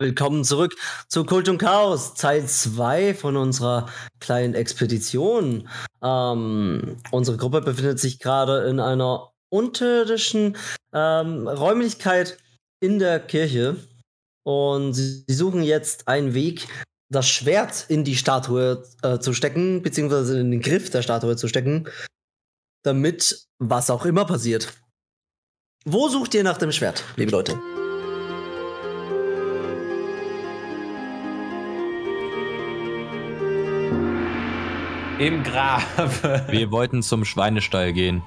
Willkommen zurück zu Kult und Chaos, Teil 2 von unserer kleinen Expedition. Ähm, unsere Gruppe befindet sich gerade in einer unterirdischen ähm, Räumlichkeit in der Kirche und sie, suchen jetzt einen Weg, das Schwert in die Statue äh, zu stecken, beziehungsweise in den Griff der Statue zu stecken, damit was auch immer passiert. Wo sucht ihr nach dem Schwert, liebe Leute? Im Grab. Wir wollten zum Schweinestall gehen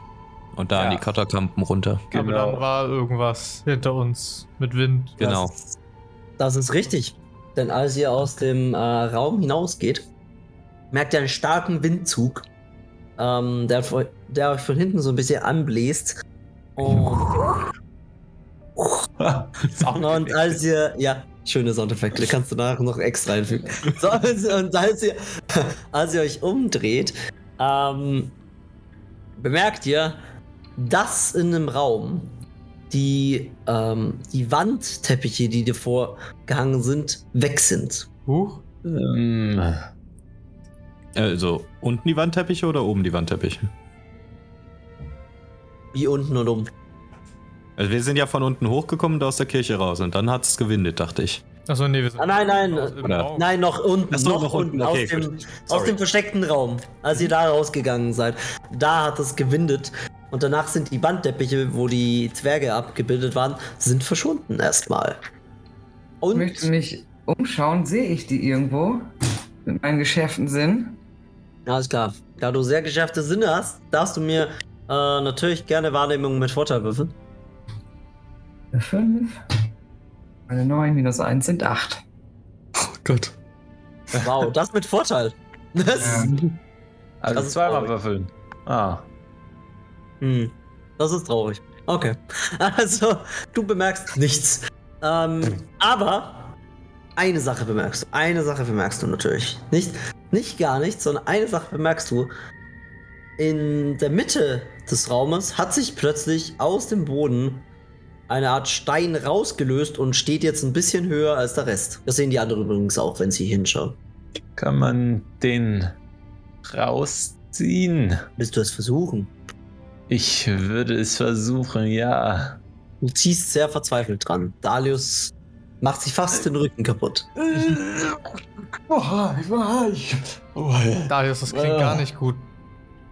und da ja. an die Katakampen runter. Genau. Aber dann war irgendwas hinter uns mit Wind. Genau. Das, das ist richtig. Denn als ihr aus dem äh, Raum hinausgeht, merkt ihr einen starken Windzug, ähm, der, der, euch von hinten so ein bisschen anbläst. Und, und als ihr, ja, Schöne Soundeffekte, kannst du nachher noch extra einfügen. So, also, und als ihr, als ihr euch umdreht, ähm, bemerkt ihr, dass in einem Raum die, ähm, die Wandteppiche, die dir vorgehangen sind, weg sind. Huch. Ähm, also unten die Wandteppiche oder oben die Wandteppiche? Wie unten und oben. Also wir sind ja von unten hochgekommen und aus der Kirche raus und dann hat es gewindet, dachte ich. Achso, nee, wir sind. Ah, nein, nein, nein, noch unten, Achso, noch, noch unten, okay, aus, dem, aus dem versteckten Raum. Als ihr da rausgegangen seid, da hat es gewindet. Und danach sind die Bandteppiche, wo die Zwerge abgebildet waren, sind verschwunden erstmal. Und ich möchte mich umschauen, sehe ich die irgendwo? Mit meinen geschärften Sinn? Alles klar. Da du sehr geschärfte Sinne hast, darfst du mir äh, natürlich gerne Wahrnehmung mit Vorteil würfeln. 5. Eine 9 minus 1 sind 8. Oh Gott. Wow, das mit Vorteil. Das, ja. Also das zweimal würfeln. Ah. Hm. Das ist traurig. Okay. Also, du bemerkst nichts. Ähm, aber eine Sache bemerkst du. Eine Sache bemerkst du natürlich. Nicht, nicht gar nichts, sondern eine Sache bemerkst du. In der Mitte des Raumes hat sich plötzlich aus dem Boden eine Art Stein rausgelöst und steht jetzt ein bisschen höher als der Rest. Das sehen die anderen übrigens auch, wenn sie hinschauen. Kann man den rausziehen? Willst du es versuchen? Ich würde es versuchen, ja. Du ziehst sehr verzweifelt dran. Dalius macht sich fast den Rücken kaputt. Dalius, das klingt gar nicht gut.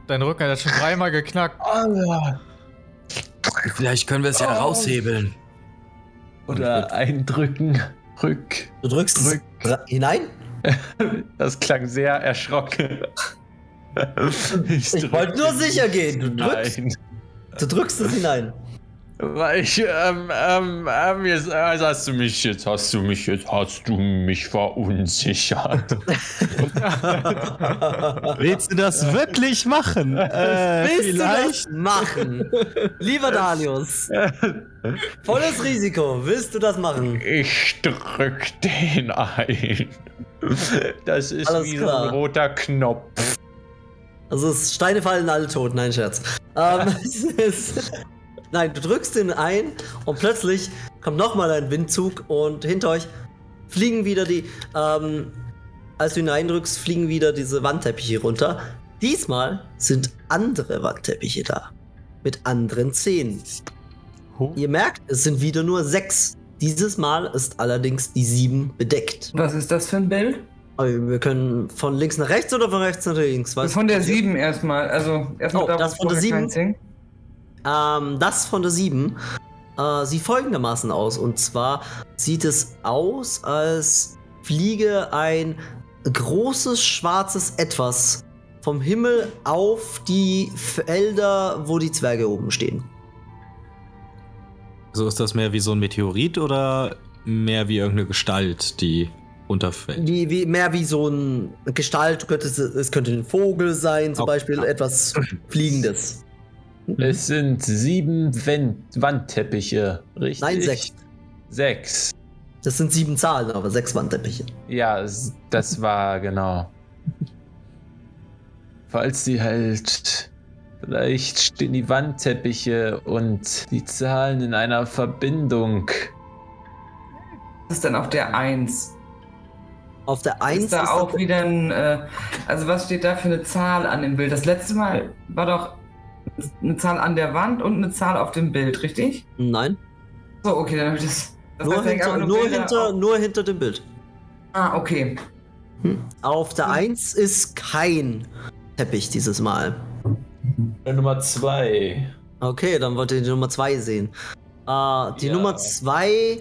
Dein Rücken hat schon dreimal geknackt. Alter. Vielleicht können wir es ja oh. raushebeln. Oder eindrücken. Rück. Du drückst Rück. hinein? Das klang sehr erschrocken. Ich, ich wollte nur sicher gehen. Du drückst, du drückst es hinein. Weil ich, ähm, ähm, ähm, jetzt, also hast du mich, jetzt hast du mich, jetzt hast du mich verunsichert. Willst du das wirklich machen? Äh, Willst vielleicht? du das machen? Lieber Dalius. Volles Risiko. Willst du das machen? Ich drück den ein. Das ist Alles wie klar. so ein roter Knopf. Also Steine fallen alle tot, nein Scherz. Ähm, es ist Nein, du drückst ihn ein und plötzlich kommt nochmal ein Windzug und hinter euch fliegen wieder die, ähm, als du ihn eindrückst, fliegen wieder diese Wandteppiche runter. Diesmal sind andere Wandteppiche da. Mit anderen Zähnen. Oh. Ihr merkt, es sind wieder nur sechs. Dieses Mal ist allerdings die sieben bedeckt. Was ist das für ein Bild? Wir können von links nach rechts oder von rechts nach links? Was von der sieben erstmal. Also erstmal oh, da, das von der sieben. Ähm, das von der 7 äh, sieht folgendermaßen aus. Und zwar sieht es aus, als fliege ein großes schwarzes Etwas vom Himmel auf die Felder, wo die Zwerge oben stehen. So ist das mehr wie so ein Meteorit oder mehr wie irgendeine Gestalt, die runterfällt? Wie, wie, mehr wie so eine Gestalt, es könnte ein Vogel sein, zum okay. Beispiel etwas Fliegendes. Es sind sieben Wand Wandteppiche, richtig? Nein, sechs. Sechs. Das sind sieben Zahlen, aber sechs Wandteppiche. Ja, das war genau. Falls sie halt. Vielleicht stehen die Wandteppiche und die Zahlen in einer Verbindung. ist dann auf der 1? Auf der 1 ist da ist auch wieder ein. Äh, also, was steht da für eine Zahl an dem Bild? Das letzte Mal war doch eine Zahl an der Wand und eine Zahl auf dem Bild, richtig? Nein. So, okay, dann habe ich das. das nur, hinter, nur, nur, hinter, nur hinter dem Bild. Ah, okay. Hm. Auf der 1 hm. ist kein Teppich dieses Mal. Nummer 2. Okay, dann wollt ihr die Nummer 2 sehen. Uh, die ja. Nummer 2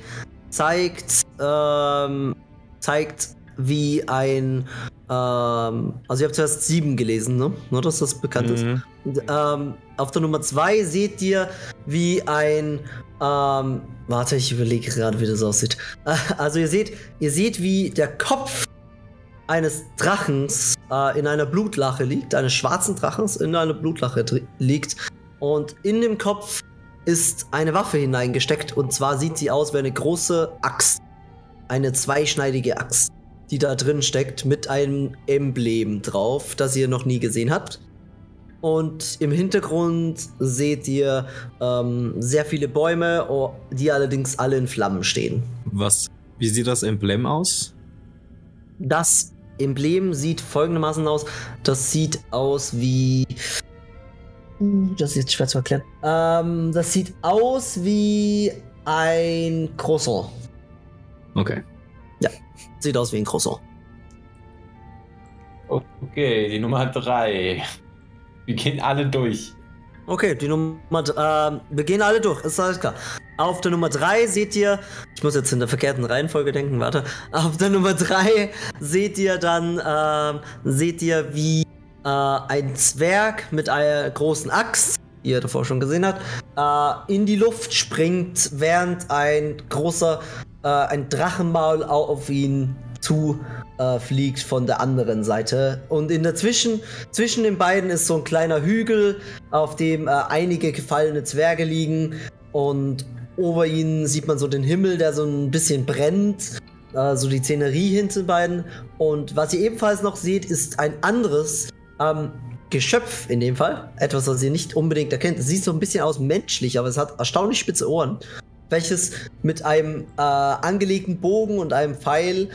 zeigt, ähm, zeigt wie ein. Ähm, also, ihr habt zuerst 7 gelesen, ne? Nur, dass das bekannt mhm. ist. Ähm, auf der Nummer 2 seht ihr, wie ein. Ähm, warte, ich überlege gerade, wie das aussieht. Also, ihr seht, ihr seht, wie der Kopf eines Drachens äh, in einer Blutlache liegt, eines schwarzen Drachens in einer Blutlache liegt. Und in dem Kopf ist eine Waffe hineingesteckt. Und zwar sieht sie aus wie eine große Axt. Eine zweischneidige Axt, die da drin steckt, mit einem Emblem drauf, das ihr noch nie gesehen habt. Und im Hintergrund seht ihr ähm, sehr viele Bäume, die allerdings alle in Flammen stehen. Was? Wie sieht das Emblem aus? Das Emblem sieht folgendermaßen aus. Das sieht aus wie. Das ist jetzt schwer zu erklären. Ähm, das sieht aus wie ein Croissant. Okay. Sieht aus wie ein Croissant. Okay, die Nummer 3. Wir gehen alle durch. Okay, die Nummer. Äh, wir gehen alle durch, ist alles klar. Auf der Nummer 3 seht ihr, ich muss jetzt in der verkehrten Reihenfolge denken, warte. Auf der Nummer 3 seht ihr dann, äh, seht ihr, wie äh, ein Zwerg mit einer großen Axt, die ihr davor schon gesehen habt, äh, in die Luft springt, während ein großer, äh, ein Drachenmaul auf ihn zu äh, fliegt von der anderen Seite. Und in der Zwischen, zwischen den beiden ist so ein kleiner Hügel, auf dem äh, einige gefallene Zwerge liegen. Und Ober ihnen sieht man so den Himmel, der so ein bisschen brennt. Äh, so die Szenerie hinter beiden. Und was ihr ebenfalls noch seht, ist ein anderes ähm, Geschöpf in dem Fall. Etwas, was ihr nicht unbedingt erkennt. Es sieht so ein bisschen aus menschlich, aber es hat erstaunlich spitze Ohren. Welches mit einem äh, angelegten Bogen und einem Pfeil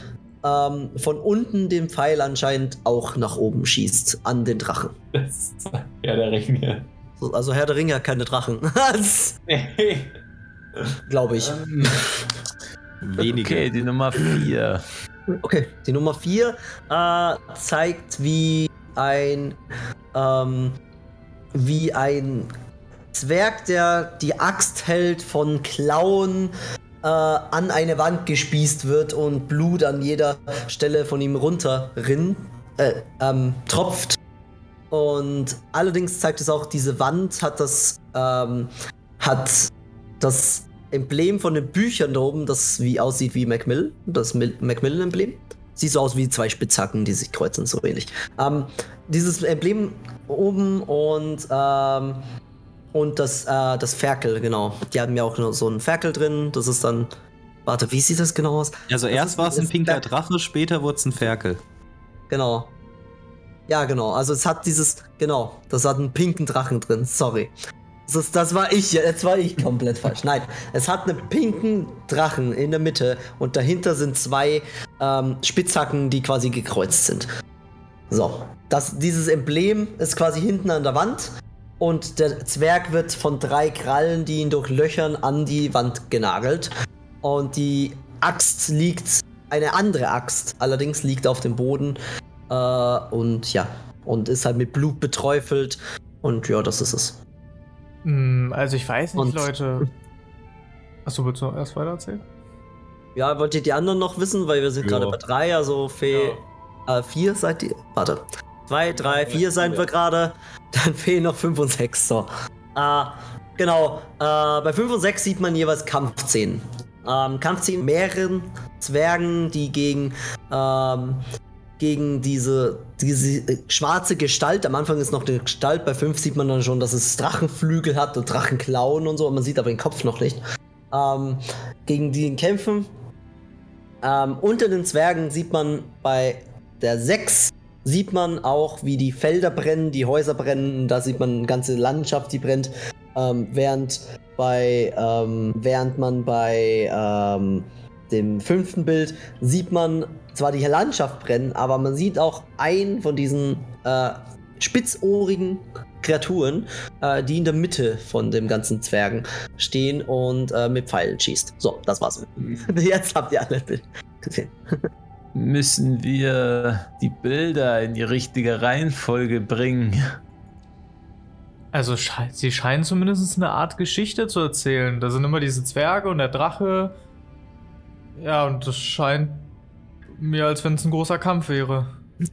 ähm, von unten den Pfeil anscheinend auch nach oben schießt an den Drachen. Das ist Herr der Ringe. Also Herr der Ringe hat keine Drachen. nee. Glaube ich. Ähm, wenige. Okay, die Nummer 4. Okay, die Nummer 4 äh, zeigt, wie ein ähm, wie ein Zwerg, der die Axt hält, von Klauen äh, an eine Wand gespießt wird und Blut an jeder Stelle von ihm runterrinnt, äh, ähm, tropft. Und allerdings zeigt es auch, diese Wand hat das, ähm, hat das Emblem von den Büchern da oben, das wie aussieht wie Macmillan, das Macmillan-Emblem. Sieht so aus wie zwei Spitzhacken, die sich kreuzen, so ähnlich. Ähm, dieses Emblem oben und, ähm, und das, äh, das Ferkel, genau. Die haben ja auch so einen Ferkel drin. Das ist dann. Warte, wie sieht das genau aus? Also das erst war es ein pinker Drache, später wurde es ein Ferkel. Genau. Ja, genau. Also es hat dieses, genau, das hat einen pinken Drachen drin. Sorry. Das, das war ich, jetzt war ich komplett falsch. Nein, es hat einen pinken Drachen in der Mitte und dahinter sind zwei ähm, Spitzhacken, die quasi gekreuzt sind. So, das, dieses Emblem ist quasi hinten an der Wand und der Zwerg wird von drei Krallen, die ihn durchlöchern, an die Wand genagelt. Und die Axt liegt, eine andere Axt allerdings liegt auf dem Boden äh, und ja, und ist halt mit Blut beträufelt. Und ja, das ist es. Hm, also ich weiß nicht, Und Leute. Achso, willst du noch erst weiter erzählen? Ja, wollt ihr die anderen noch wissen? Weil wir sind gerade bei drei, also Fee. Ja. Äh, vier seid ihr. Warte. Zwei, drei, vier seien wir gerade. Dann fehlen noch fünf und sechs. So. Äh, genau. Äh, bei fünf und sechs sieht man jeweils Kampfszenen. Ähm, Kampfszenen mehreren Zwergen, die gegen ähm, gegen diese, diese äh, schwarze Gestalt. Am Anfang ist noch eine Gestalt, bei 5 sieht man dann schon, dass es Drachenflügel hat und Drachenklauen und so, man sieht aber den Kopf noch nicht. Ähm, gegen die kämpfen. Ähm, unter den Zwergen sieht man bei der 6 sieht man auch, wie die Felder brennen, die Häuser brennen, da sieht man eine ganze Landschaft, die brennt. Ähm, während bei, ähm, während man bei ähm, dem fünften Bild sieht man zwar die Landschaft brennen, aber man sieht auch einen von diesen äh, spitzohrigen Kreaturen, äh, die in der Mitte von dem ganzen Zwergen stehen und äh, mit Pfeilen schießt. So, das war's. Jetzt habt ihr alle Bild gesehen. Müssen wir die Bilder in die richtige Reihenfolge bringen? Also sche sie scheinen zumindest eine Art Geschichte zu erzählen. Da sind immer diese Zwerge und der Drache. Ja, und das scheint mir, als wenn es ein großer Kampf wäre.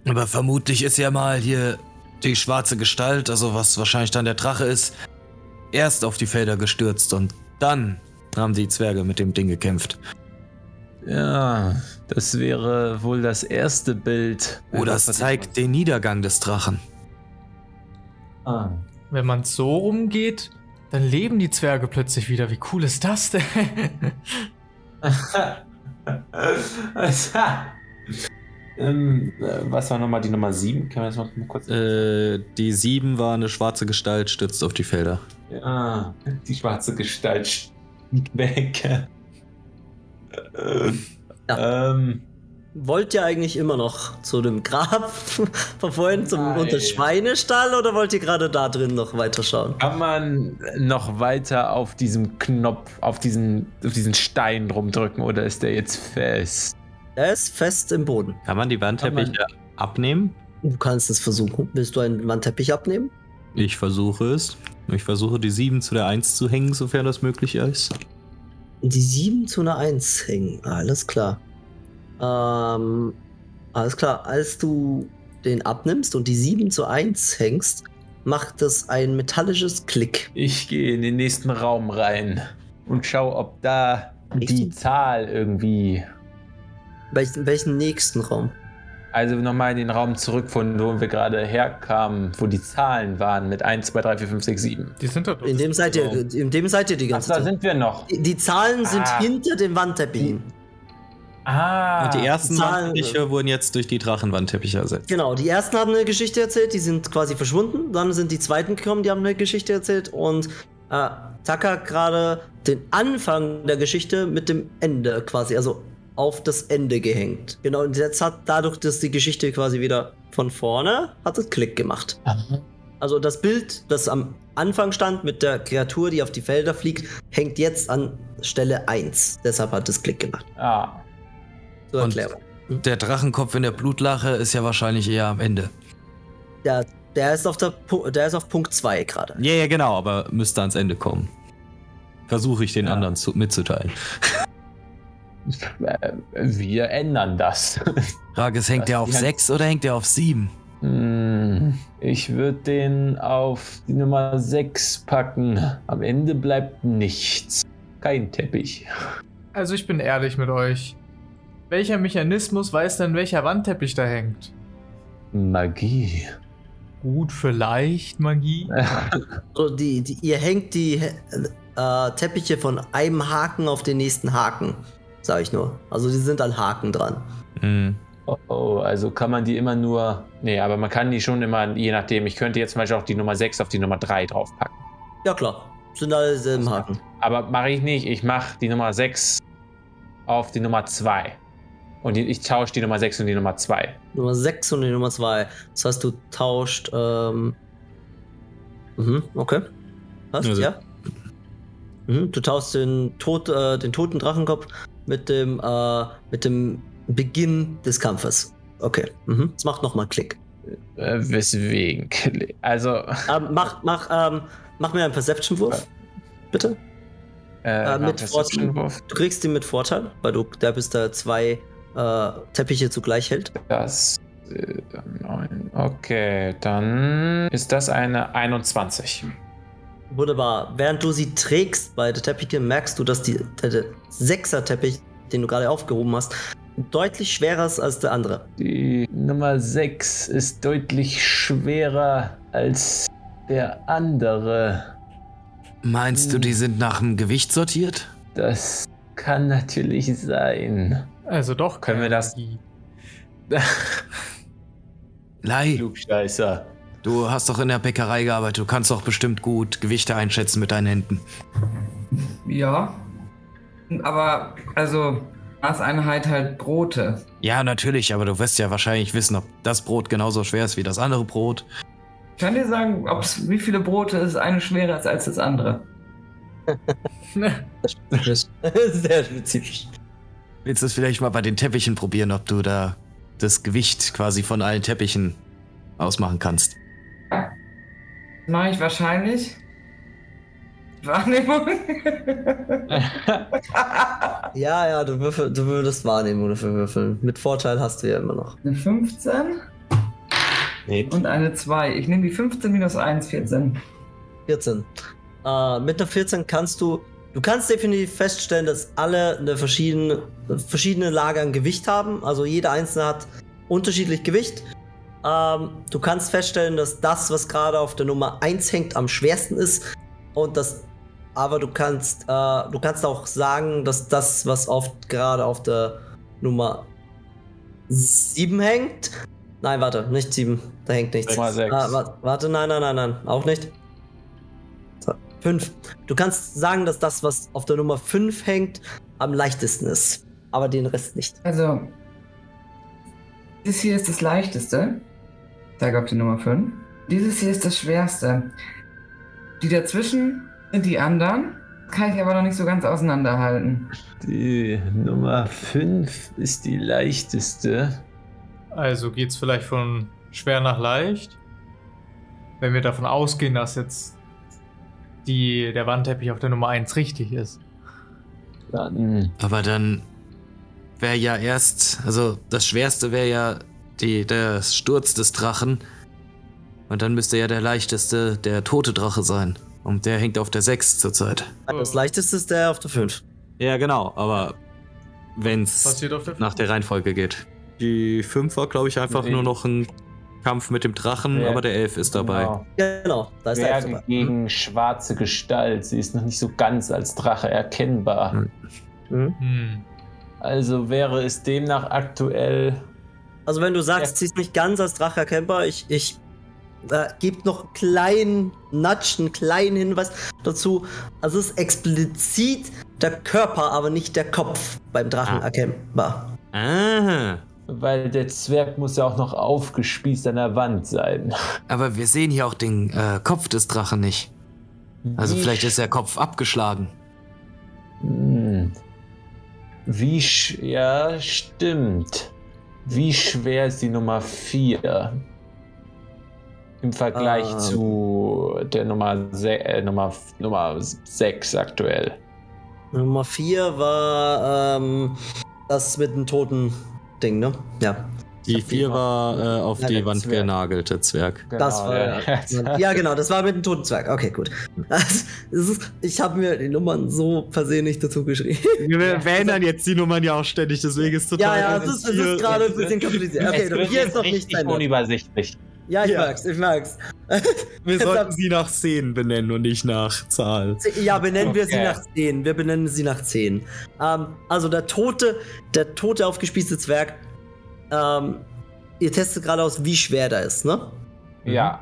Aber vermutlich ist ja mal hier die schwarze Gestalt, also was wahrscheinlich dann der Drache ist, erst auf die Felder gestürzt und dann haben die Zwerge mit dem Ding gekämpft. Ja, das wäre wohl das erste Bild. Oder es zeigt den Niedergang des Drachen. Ah. Wenn man so rumgeht, dann leben die Zwerge plötzlich wieder. Wie cool ist das denn? ähm, äh, was war nochmal die Nummer 7? Können wir das noch mal kurz. Äh, die 7 war eine schwarze Gestalt, stützt auf die Felder. Ja, die schwarze Gestalt weg. Ja. Ähm, Wollt ihr eigentlich immer noch zu dem Grab verfolgen, zum unter Schweinestall oder wollt ihr gerade da drin noch weiterschauen? Kann man noch weiter auf diesem Knopf, auf diesen, auf diesen Stein rumdrücken oder ist der jetzt fest? Er ist fest im Boden. Kann man die Wandteppiche abnehmen? Du kannst es versuchen. Willst du einen Wandteppich abnehmen? Ich versuche es. Ich versuche die 7 zu der 1 zu hängen, sofern das möglich ist. Die 7 zu einer 1 hängen. Alles klar. Ähm, alles klar. Als du den abnimmst und die 7 zu 1 hängst, macht das ein metallisches Klick. Ich gehe in den nächsten Raum rein und schau, ob da Echt? die Zahl irgendwie. Welchen, welchen nächsten Raum? Also nochmal in den Raum zurück, von wo wir gerade herkamen, wo die Zahlen waren mit 1, 2, 3, 4, 5, 6, 7. Die sind dort. In dem seid ihr, in dem seid ihr die ganze Ach, da Zeit. sind wir noch. Die, die Zahlen sind ah. hinter den Wandteppichen. Ah. Und die ersten Zahlen, Wandteppiche wurden jetzt durch die Drachenwandteppiche ersetzt. Genau, die ersten haben eine Geschichte erzählt, die sind quasi verschwunden. Dann sind die zweiten gekommen, die haben eine Geschichte erzählt. Und äh, Taka gerade den Anfang der Geschichte mit dem Ende quasi, also auf das Ende gehängt. Genau, und jetzt hat dadurch, dass die Geschichte quasi wieder von vorne, hat es Klick gemacht. Aha. Also das Bild, das am Anfang stand mit der Kreatur, die auf die Felder fliegt, hängt jetzt an Stelle 1. Deshalb hat es Klick gemacht. Ah. Zur Erklärung. Und der Drachenkopf in der Blutlache ist ja wahrscheinlich eher am Ende. Ja, der ist auf, der, der ist auf Punkt 2 gerade. Ja, ja, genau, aber müsste ans Ende kommen. Versuche ich den ja. anderen zu, mitzuteilen. Wir ändern das. Rages, hängt der auf 6 oder hängt der auf 7? Hm, ich würde den auf die Nummer 6 packen. Am Ende bleibt nichts. Kein Teppich. Also ich bin ehrlich mit euch. Welcher Mechanismus weiß denn, welcher Wandteppich da hängt? Magie. Gut, vielleicht Magie. so, die, die, ihr hängt die äh, Teppiche von einem Haken auf den nächsten Haken. Sag ich nur. Also die sind an Haken dran. Mhm. Oh, also kann man die immer nur. Nee, aber man kann die schon immer, je nachdem. Ich könnte jetzt zum Beispiel auch die Nummer 6 auf die Nummer 3 draufpacken. Ja, klar. Sind alle selben Haken. Aber mache ich nicht. Ich mache die Nummer 6 auf die Nummer 2. Und die, ich tausche die Nummer 6 und die Nummer 2. Nummer 6 und die Nummer 2. Das heißt, du tauscht. Ähm mhm, okay. Hast also. ja? Mhm, du tauschst den, Tod, äh, den toten Drachenkopf mit dem, äh, mit dem Beginn des Kampfes. Okay. Mhm. Das macht nochmal Klick. Äh, weswegen? Also. Ähm, mach, mach, ähm, mach mir einen Perception-Wurf. Bitte. Äh, äh, mit Vorteil. Du kriegst ihn mit Vorteil, weil du da bist da zwei äh, Teppiche zugleich hält. Das. Äh, okay, dann ist das eine 21. Wunderbar. Während du sie trägst, beide Teppiche, merkst du, dass die, der Sechser-Teppich, den du gerade aufgehoben hast, deutlich schwerer ist als der andere. Die Nummer 6 ist deutlich schwerer als der andere. Meinst du, die sind nach dem Gewicht sortiert? Das kann natürlich sein. Also doch, können wir das. Lei. Klugscheißer. Du hast doch in der Bäckerei gearbeitet. Du kannst doch bestimmt gut Gewichte einschätzen mit deinen Händen. Ja. Aber, also, Maßeinheit halt Brote. Ja, natürlich, aber du wirst ja wahrscheinlich wissen, ob das Brot genauso schwer ist wie das andere Brot. Ich kann dir sagen, ob's, wie viele Brote ist eine schwerer ist als das andere. Sehr spezifisch. Willst du es vielleicht mal bei den Teppichen probieren, ob du da das Gewicht quasi von allen Teppichen ausmachen kannst? Mache ich wahrscheinlich. Wahrnehmung. Ja, ja, du, würfel, du würdest Wahrnehmung dafür würfeln. Mit Vorteil hast du ja immer noch. Eine 15 Nee. und eine 2. Ich nehme die 15 minus 1, 14. 14. Äh, mit einer 14 kannst du. Du kannst definitiv feststellen, dass alle eine verschiedene, verschiedene Lager an Gewicht haben. Also jeder einzelne hat unterschiedlich Gewicht. Ähm, du kannst feststellen, dass das, was gerade auf der Nummer 1 hängt, am schwersten ist. Und das. Aber du kannst, äh, du kannst auch sagen, dass das, was oft gerade auf der Nummer 7 hängt. Nein, warte, nicht 7. Da hängt nichts. Nummer sechs. Ah, wa- warte, nein, nein, nein, nein. Auch nicht. So, Fünf. Du kannst sagen, dass das, was auf der Nummer 5 hängt, am leichtesten ist. Aber den Rest nicht. Also, dieses hier ist das leichteste. Ich zeige auf die Nummer 5. Dieses hier ist das schwerste. Die dazwischen sind die anderen. Kann ich aber noch nicht so ganz auseinanderhalten. Die Nummer 5 ist die leichteste. Also geht's vielleicht von schwer nach leicht? Wenn wir davon ausgehen, dass jetzt die, der Wandteppich auf der Nummer 1 richtig ist. Dann Aber dann wäre ja erst, also das Schwerste wäre ja die, der Sturz des Drachen. Und dann müsste ja der leichteste der tote Drache sein. Und der hängt auf der 6 zurzeit. Das leichteste ist der auf der 5. Ja, genau, aber auf der nach der Reihenfolge geht. Die 5 war, glaube ich, einfach Nee. nur noch ein Kampf mit dem Drachen, Ja. aber der 11 ist dabei. Genau. Genau, da ist der Elf dabei. gegen schwarze Gestalt. Sie ist noch nicht so ganz als Drache erkennbar. Hm. Mhm. Hm. Also wäre es demnach aktuell. Also wenn du sagst, Ja. sie ist nicht ganz als Drache erkennbar, ich, ich äh, gebe noch einen kleinen Nudge, einen kleinen Hinweis dazu. Also es ist explizit der Körper, aber nicht der Kopf beim Drachen Ah. erkennbar. Ah, Weil der Zwerg muss ja auch noch aufgespießt an der Wand sein. aber wir sehen hier auch den äh, Kopf des Drachen nicht. Also Wie vielleicht ist der Kopf abgeschlagen. Hm. Wie sch ja, stimmt. Wie schwer ist die Nummer 4? Im Vergleich Ähm. zu der Nummer, se äh, Nummer, Nummer 6 aktuell. Nummer 4 war ähm, das mit dem toten Ding, ne? Ja. Die hab die 4 immer- war äh, auf Ja, die Wand Zwerg. genagelte Zwerg. Das war ja. ja, genau, das war mit dem toten Zwerg. Okay, gut. Das ist, ich habe mir die Nummern so versehen nicht dazu geschrieben. Wir verändern jetzt die Nummern ja auch ständig, deswegen ist Ja, ja, es ist, es ist gerade ein bisschen kompliziert. Okay, es wird hier ist nichts richtig verändert. unübersichtlich. Ja, ich Ja. mag's, ich mag's. Wir Jetzt sollten sie nach Szenen benennen und nicht nach Zahl. Ja, benennen wir sie nach 10. Wir benennen sie nach 10. Ähm, also der tote, der tote aufgespießte Zwerg. Ähm, ihr testet gerade aus, wie schwer der ist, ne? Ja.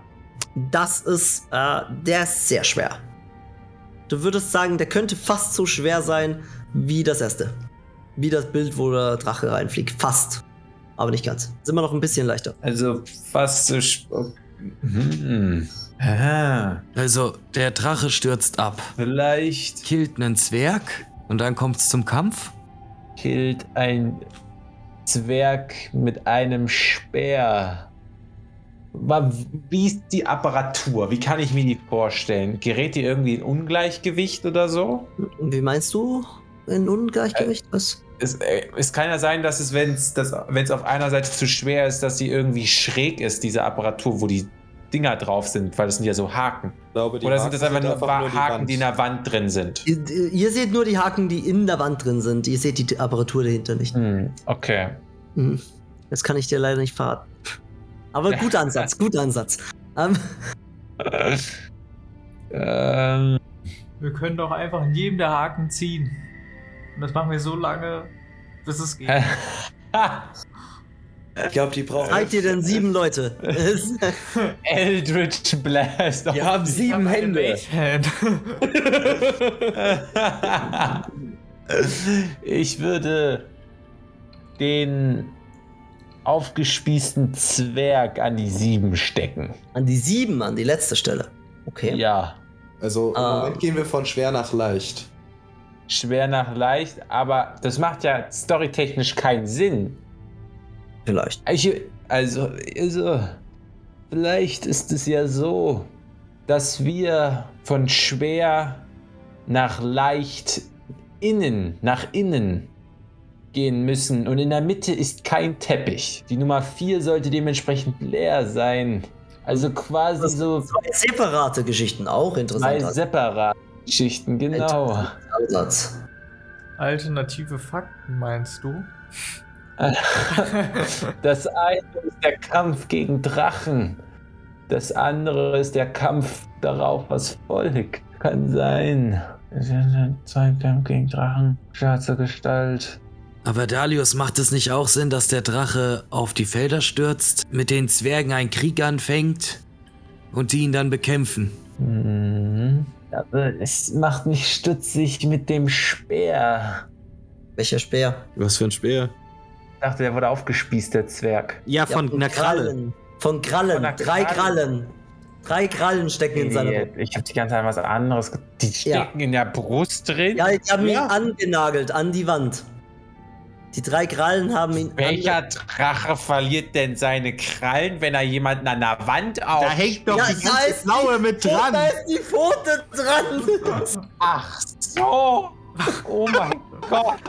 Das ist, äh, der ist sehr schwer. Du würdest sagen, der könnte fast so schwer sein wie das erste. Wie das Bild, wo der Drache reinfliegt. Fast. Aber nicht ganz. Ist immer noch ein bisschen leichter. Also fast so. Hm. Ah, Also, der Drache stürzt ab, vielleicht killt einen Zwerg und dann kommt's zum Kampf. killt ein Zwerg mit einem Speer. Wie ist die Apparatur? Wie kann ich mir die vorstellen? Gerät die irgendwie in Ungleichgewicht oder so? Wie meinst du? In Ungleichgewicht? Was? Es, äh, es kann ja sein, dass es, wenn es auf einer Seite zu schwer ist, dass sie irgendwie schräg ist, diese Apparatur, wo die Dinger drauf sind, weil das sind ja so Haken. Oder sind das einfach nur, Haken, die in der Wand drin sind? Ihr, ihr seht nur die Haken, die in der Wand drin sind. Ihr seht die Apparatur dahinter nicht. Hm, okay. Hm. Das kann ich dir leider nicht verraten. Aber guter Ansatz, guter Ansatz. Ähm, ähm, Wir können doch einfach in jedem der Haken ziehen. Und das machen wir so lange, bis es geht. Ich glaube, die brauchen. seid ihr denn sieben Leute? Eldritch Blast. Die haben sieben Hände. Ich würde den aufgespießten Zwerg an die Sieben stecken. An die sieben, an die letzte Stelle. Okay. Ja, Also im Ah. Moment gehen wir von schwer nach leicht. schwer nach leicht, aber das macht ja storytechnisch keinen Sinn. Vielleicht. Ich, also, also, vielleicht ist es ja so, dass wir von schwer nach leicht innen, nach innen gehen müssen. Und in der Mitte ist kein Teppich. Die Nummer 4 sollte dementsprechend leer sein. Also quasi Das- so Zwei separate Geschichten, auch zwei interessant. separate Geschichten, genau. Ansatz. Alternative Fakten meinst du? Das eine ist der Kampf gegen Drachen. Das andere ist der Kampf darauf, was folgt. Kann sein. Zweikampf gegen Drachen. Schwarze Gestalt. Aber Dalius, macht es nicht auch Sinn, dass der Drache auf die Felder stürzt, mit den Zwergen einen Krieg anfängt und die ihn dann bekämpfen? Mhm. Aber es macht mich stutzig mit dem Speer. Welcher Speer? Was für ein Speer? Ich dachte, der wurde aufgespießt, der Zwerg. Ja, von Ja, einer Kralle. Von Krallen. Von Drei Kralle. Krallen. Drei Krallen stecken in seiner Brust. Ich habe die ganze Zeit was anderes. Die stecken in der Brust drin. Ja, die haben Ja. ihn angenagelt an die Wand. Die drei Krallen haben ihn. Welcher Drache verliert denn seine Krallen, wenn er jemanden an der Wand auf? Da hängt doch Ja, die ganze ist Klaue mit dran. da ist die Pfote dran. Ach so! Oh mein Gott!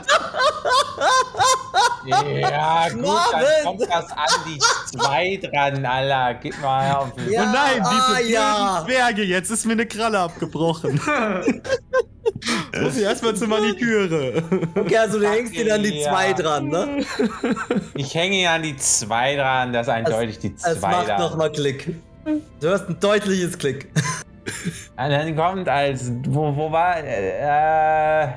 Ja, gut, Marvin! dann kommt das an die zwei dran, Alter. Gib mal auf. Ja, oh nein, diese ah, ja. Zwerge, jetzt ist mir eine Kralle abgebrochen. Muss ich erstmal zur Maniküre. Okay, also du hängst dir dann die Ja. zwei dran, ne? Ich hänge hier an die zwei dran, das ist eindeutig die Es zwei macht da. nochmal Klick. Du hörst ein deutliches Klick. Und dann kommt als. Wo, wo war. Äh,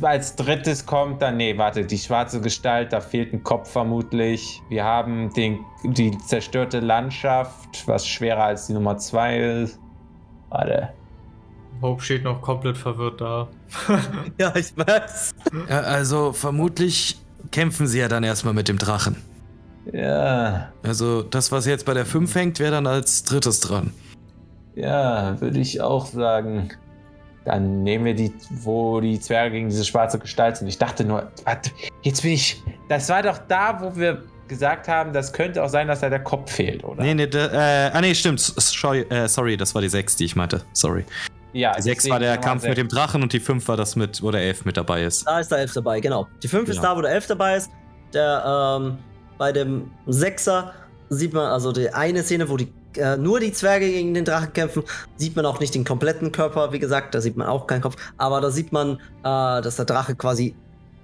als drittes kommt dann. Nee, warte, die schwarze Gestalt, da fehlt ein Kopf vermutlich. Wir haben den, die zerstörte Landschaft, was schwerer als die Nummer 2 ist. Warte. Hope steht noch komplett verwirrt da. Ja, ich weiß. Ja, also vermutlich kämpfen sie ja dann erstmal mit dem Drachen. Ja, Also das, was jetzt bei der 5 hängt, wäre dann als drittes dran. Ja, würde ich auch sagen. Dann nehmen wir die, wo die Zwerge gegen diese schwarze Gestalt sind. Ich dachte nur, jetzt bin ich. Das war doch da, wo wir gesagt haben, das könnte auch sein, dass da der Kopf fehlt, oder? Nee, nee, da, äh, ah nee, stimmt. Sorry, äh, sorry, das war die 6, die ich meinte. Sorry. Ja, Die 6 deswegen war der Kampf mit dem Drachen und die 5 war das mit, wo der 11 mit dabei ist. Da ist der Elf dabei, genau. Die 5 ist Genau. da, wo der Elf dabei ist. Der, ähm, bei dem Sechser sieht man, also die eine Szene, wo die äh, nur die Zwerge gegen den Drachen kämpfen, sieht man auch nicht den kompletten Körper, wie gesagt, da sieht man auch keinen Kopf, aber da sieht man, äh, dass der Drache quasi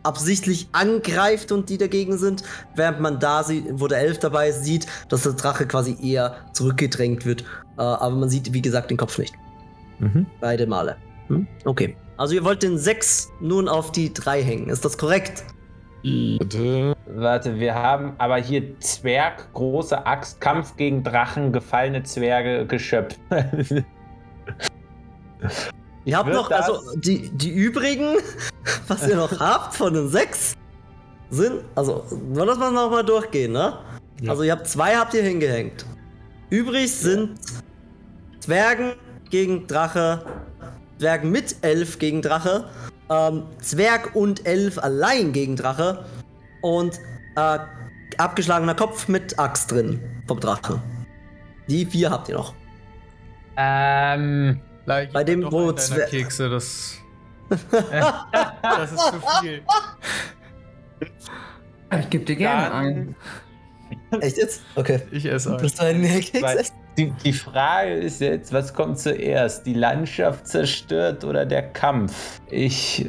absichtlich angreift und die dagegen sind, während man da sieht, wo der Elf dabei ist, sieht, dass der Drache quasi eher zurückgedrängt wird, äh, aber man sieht, wie gesagt, den Kopf nicht. Mhm. Beide Male. Hm? Okay. Also ihr wollt den 6 nun auf die 3 hängen, ist das korrekt? Warte. Warte, wir haben aber hier Zwerg, große Axt, Kampf gegen Drachen, gefallene Zwerge, Geschöpf. Ihr habt Wird noch, das- also die, die übrigen, was ihr noch habt von den 6, sind, also nur dass wir noch mal durchgehen, ne? Ja. Also ihr habt zwei habt ihr hingehängt. Übrig sind Zwergen gegen Drache, Zwergen mit Elf gegen Drache, ähm, Zwerg und Elf allein gegen Drache und äh, abgeschlagener Kopf mit Axt drin vom Drache. Die vier habt ihr noch. ähm, Like, Bei dem, wo einen deiner Zwer- Kekse, das. das ist zu viel. Ich gebe dir gerne einen. Echt jetzt? Okay. Ich esse einen. Bist du ein Keks? weil die, die Frage ist jetzt, was kommt zuerst? Die Landschaft zerstört oder der Kampf? Ich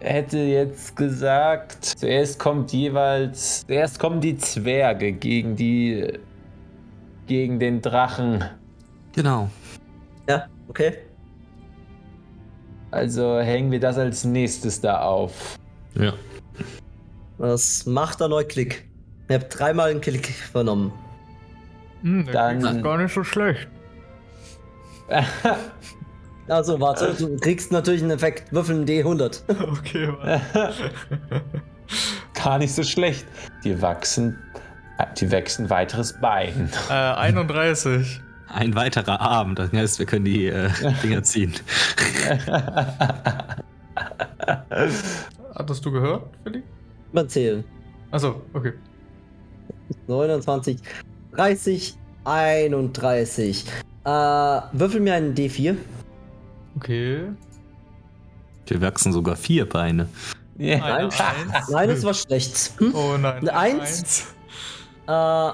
hätte jetzt gesagt, zuerst kommt jeweils, zuerst kommen die Zwerge gegen die, gegen den Drachen. Genau. Ja, okay. Also hängen wir das als nächstes da auf. Ja. Das macht erneut Klick. Ihr habt dreimal einen Klick vernommen. Hm, der Dann- ist gar nicht so schlecht. Also, warte, du kriegst natürlich einen Effekt. Würfel einen D100. Okay, warte. gar nicht so schlecht. Die wachsen, die wachsen weiteres Bein. Äh, 31. Ein weiterer Arm, das heißt, wir können die äh, Dinger ziehen. Hattest du gehört, Philipp? Mal zählen. Achso, okay. 29, 30, 31. Äh, würfel mir einen D4. Okay. Wir wachsen sogar vier Beine. Ja. Eine Eins. Eins. Nein, es war schlecht. Hm? Oh nein. Eine Eins? Äh,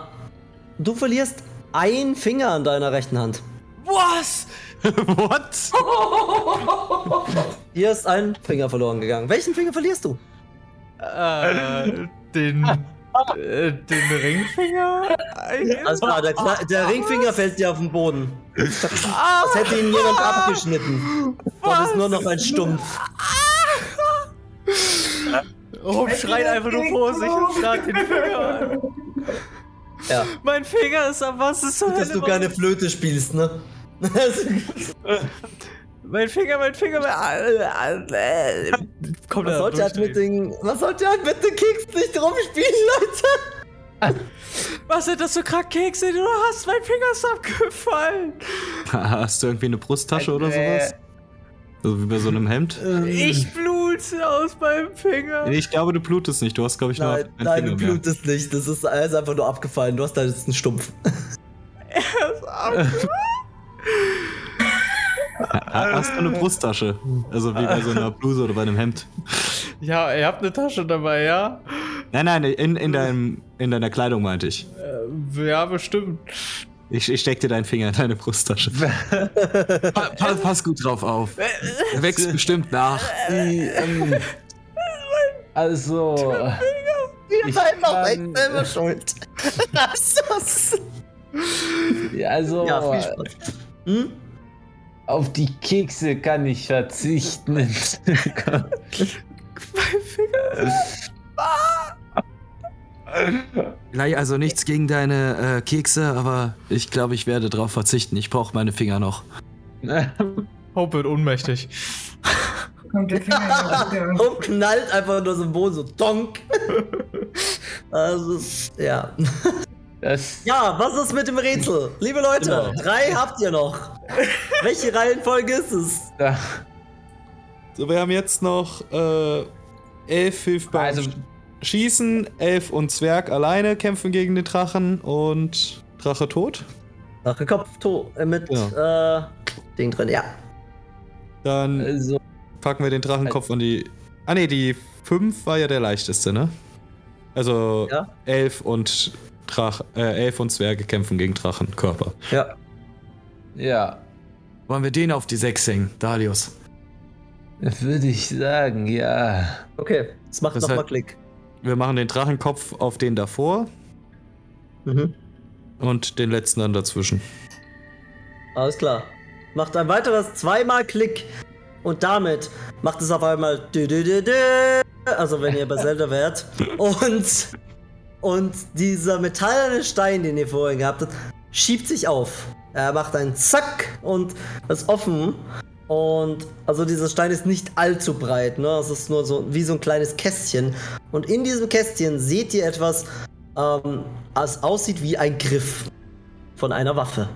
du verlierst einen Finger an deiner rechten Hand. Was? What? Hier ist ein Finger verloren gegangen. Welchen Finger verlierst du? Äh, den. Äh, den Ringfinger? Alles klar, der, Kle- der Ringfinger fällt dir auf den Boden. Ah, Als hätte ihn jemand abgeschnitten. Dort ist nur noch ein Stumpf. Rob schreit einfach nur vor sich und starrt den Finger an. Ja. Mein Finger ist am was ist zur Dass du keine Flöte spielst, ne? Mein Finger, mein Finger, mein. Äh, Komm, Was sollte halt mit den, was sollte halt mit den Keks nicht rumspielen, Leute? Was sind das für Krakekse? Du hast, mein Finger ist abgefallen. Hast du irgendwie eine Brusttasche oder sowas? So wie bei so einem Hemd? Ich blute aus meinem Finger. Nee, Ich glaube, du blutest nicht. Du hast, glaube ich, nur Nein, einen nein, du Finger mehr. blutest nicht. Das ist alles einfach nur abgefallen. Du hast da jetzt einen Stumpf. Er ist ab- Ha- Hast du eine Brusttasche? Also wie bei so einer Bluse oder bei einem Hemd. Ja, ihr habt eine Tasche dabei, ja? Nein, nein, in, in, deinem, in deiner Kleidung meinte ich. Äh, ja, bestimmt. Ich, ich steck dir deinen Finger in deine Brusttasche. pa, pa, pass gut drauf auf. Er wächst bestimmt nach. Ähm, also. Ich kann, selber schuld. Das ist also, Ja, viel Spaß. Hm? Auf die Kekse kann ich verzichten. Mein Finger. Gleich also nichts gegen deine äh, Kekse, aber ich glaube, ich werde drauf verzichten. Ich brauche meine Finger noch. Hope wird ohnmächtig. Kommt der Finger. Und knallt einfach nur so im Boden so donk. Also, ja. Das, Ja, was ist mit dem Rätsel? Liebe Leute, Genau. drei habt ihr noch. Welche Reihenfolge ist es? da, So, wir haben jetzt noch äh, elf hilft beim Also- Schießen, elf und Zwerg alleine kämpfen gegen den Drachen und Drache tot. Drache Kopf to äh, mit äh, Ding drin, ja. Dann also, packen wir den Drachenkopf an die. Ah ne, die 5 war ja der leichteste, ne? Also Ja. elf und Drach, äh, elf und Zwerge kämpfen gegen Drachenkörper. Ja. ja, Wollen wir den auf die 6 hängen, Dalius? würde ich sagen, ja. Okay, es macht nochmal Klick. Wir machen den Drachenkopf auf den davor Mhm. und den letzten dann dazwischen. Alles klar. Macht ein weiteres zweimal Klick. Und damit macht es auf einmal also wenn ihr bei Zelda wärt. Und, und dieser metallene Stein, den ihr vorhin gehabt habt, schiebt sich auf. Er macht einen Zack und ist offen. Und also dieser Stein ist nicht allzu breit, ne? Es ist nur so wie so ein kleines Kästchen. Und in diesem Kästchen seht ihr etwas, ähm, das aussieht wie ein Griff von einer Waffe.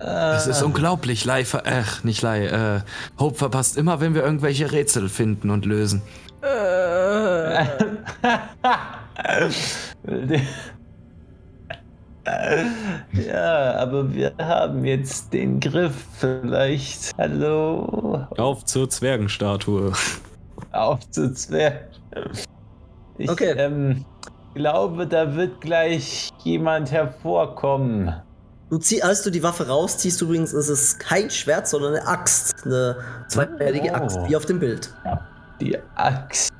Es ist unglaublich, Lai, ver ach, nicht Lai, äh, Hope verpasst immer, wenn wir irgendwelche Rätsel finden und lösen. Äh, ja, aber wir haben jetzt den Griff vielleicht. Hallo? Auf zur Zwergenstatue. Auf zu Zwerg. Ich Okay. ähm, glaube, da wird gleich jemand hervorkommen. Du zieh, als du die Waffe rausziehst, übrigens ist es kein Schwert, sondern eine Axt. Eine zweiteilige Oh. Axt, wie auf dem Bild. Die Axt.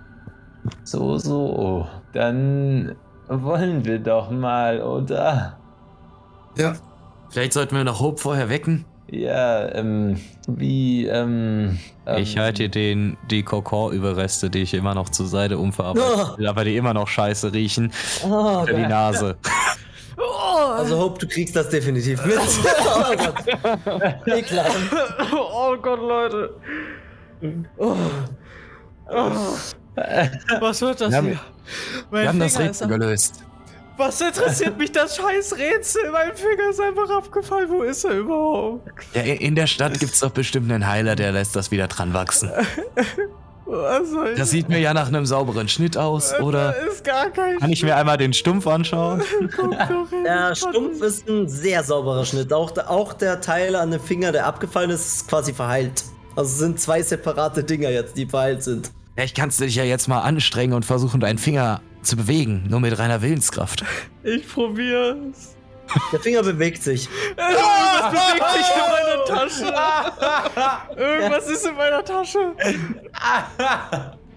So, so. Dann wollen wir doch mal, oder? Ja. Vielleicht sollten wir noch Hope vorher wecken. Ja, ähm, wie, ähm. Ich ähm, halte den, die Kokon-Überreste, die ich immer noch zur Seite umverarbeiten will, aber die immer noch scheiße riechen, Oh, für die Nase. also Hope, du kriegst das definitiv mit. oh Gott. Ekelhaft. oh Gott, Leute. Oh. Was wird das Wir haben- hier? Mein Wir haben das Finger Rätsel gelöst. Was interessiert mich das scheiß Rätsel? Mein Finger ist einfach abgefallen. Wo ist er überhaupt? Ja, in der Stadt gibt's doch bestimmt einen Heiler, der lässt das wieder dran wachsen. Was soll Das sieht mir ja nach einem sauberen Schnitt aus, oder? Da ist gar kein Kann ich mir einmal den Stumpf anschauen? Guck doch hin. Der Stumpf ist ein sehr sauberer Schnitt. Auch der, auch der Teil an dem Finger, der abgefallen ist, ist quasi verheilt. Also es sind zwei separate Dinger jetzt, die verheilt sind. Vielleicht kannst du dich ja jetzt mal anstrengen und versuchen, deinen Finger zu bewegen, nur mit reiner Willenskraft. Ich probier's. Der Finger bewegt sich. Irgendwas bewegt sich in meiner Tasche. Irgendwas ist in meiner Tasche.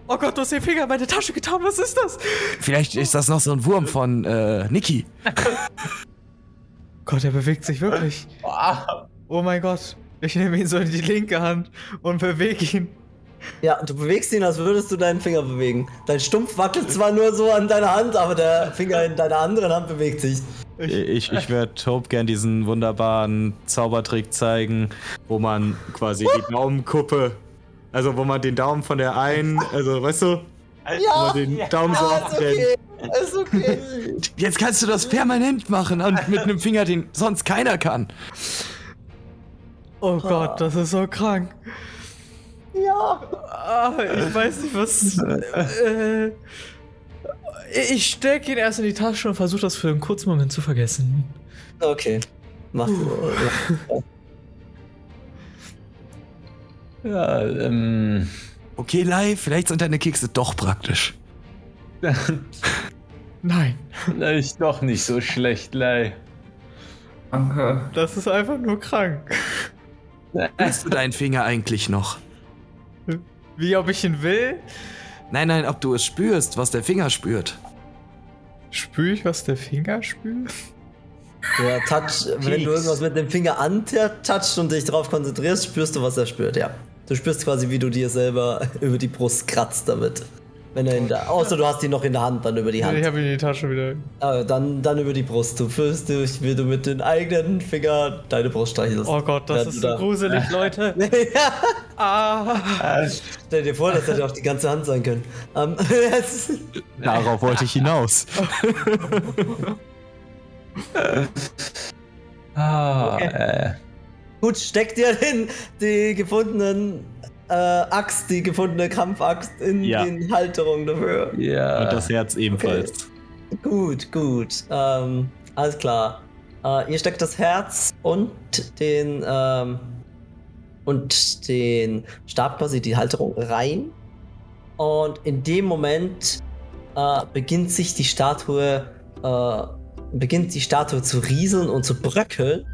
Oh Gott, du hast den Finger in meine Tasche getan. Was ist das? Vielleicht ist das noch so ein Wurm von äh, Niki. Gott, er bewegt sich wirklich. Oh mein Gott. Ich nehme ihn so in die linke Hand und bewege ihn. Ja, du bewegst ihn, als würdest du deinen Finger bewegen. Dein Stumpf wackelt zwar nur so an deiner Hand, aber der Finger in deiner anderen Hand bewegt sich. Ich, ich würde Tope gern diesen wunderbaren Zaubertrick zeigen, wo man quasi die Daumenkuppe, also wo man den Daumen von der einen, also weißt du, wo man den Daumen so Ja, ist abtrennt. okay. Ist okay. Jetzt kannst du das permanent machen und mit einem Finger, den sonst keiner kann. Oh Gott, das ist so krank. Ja. Ah, ich weiß nicht, was. äh, ich stecke ihn erst in die Tasche und versuche das für einen kurzen Moment zu vergessen. Okay. Mach Ja, ähm. Okay, Lai, vielleicht sind deine Kekse doch praktisch. Nein, Vielleicht doch nicht so schlecht, Lei. Danke. das ist einfach nur krank. Willst du deinen Finger eigentlich noch? Wie, ob ich ihn will? Nein, nein, ob du es spürst, was der Finger spürt. Spüre ich, was der Finger spürt? Ja, touch, wenn du irgendwas mit dem Finger antouchst und dich darauf konzentrierst, spürst du, was er spürt, ja. Du spürst quasi, wie du dir selber über die Brust kratzt damit. Wenn er in der, außer du hast ihn noch in der Hand, dann über die Ich Hand. habe ihn in die Tasche wieder. Ah, dann, dann über die Brust. Du fühlst dich, wie du mit den eigenen Finger deine Brust streichelst. Oh Gott, das ist so da- gruselig, Leute. ja, Ah. stell dir vor, das hätte auch die ganze Hand sein können. Ähm, es- Darauf wollte ich hinaus. Ah, äh. Gut, steck dir den, die gefundenen äh, Axt, die gefundene Kampfaxt in Ja. den Halterung dafür. Ja. Und das Herz ebenfalls. Gut, gut. Ähm, alles klar. Äh, ihr steckt das Herz und den ähm, und den Stab quasi die Halterung rein. Und in dem Moment äh, beginnt sich die Statue äh, beginnt die Statue zu rieseln und zu bröckeln.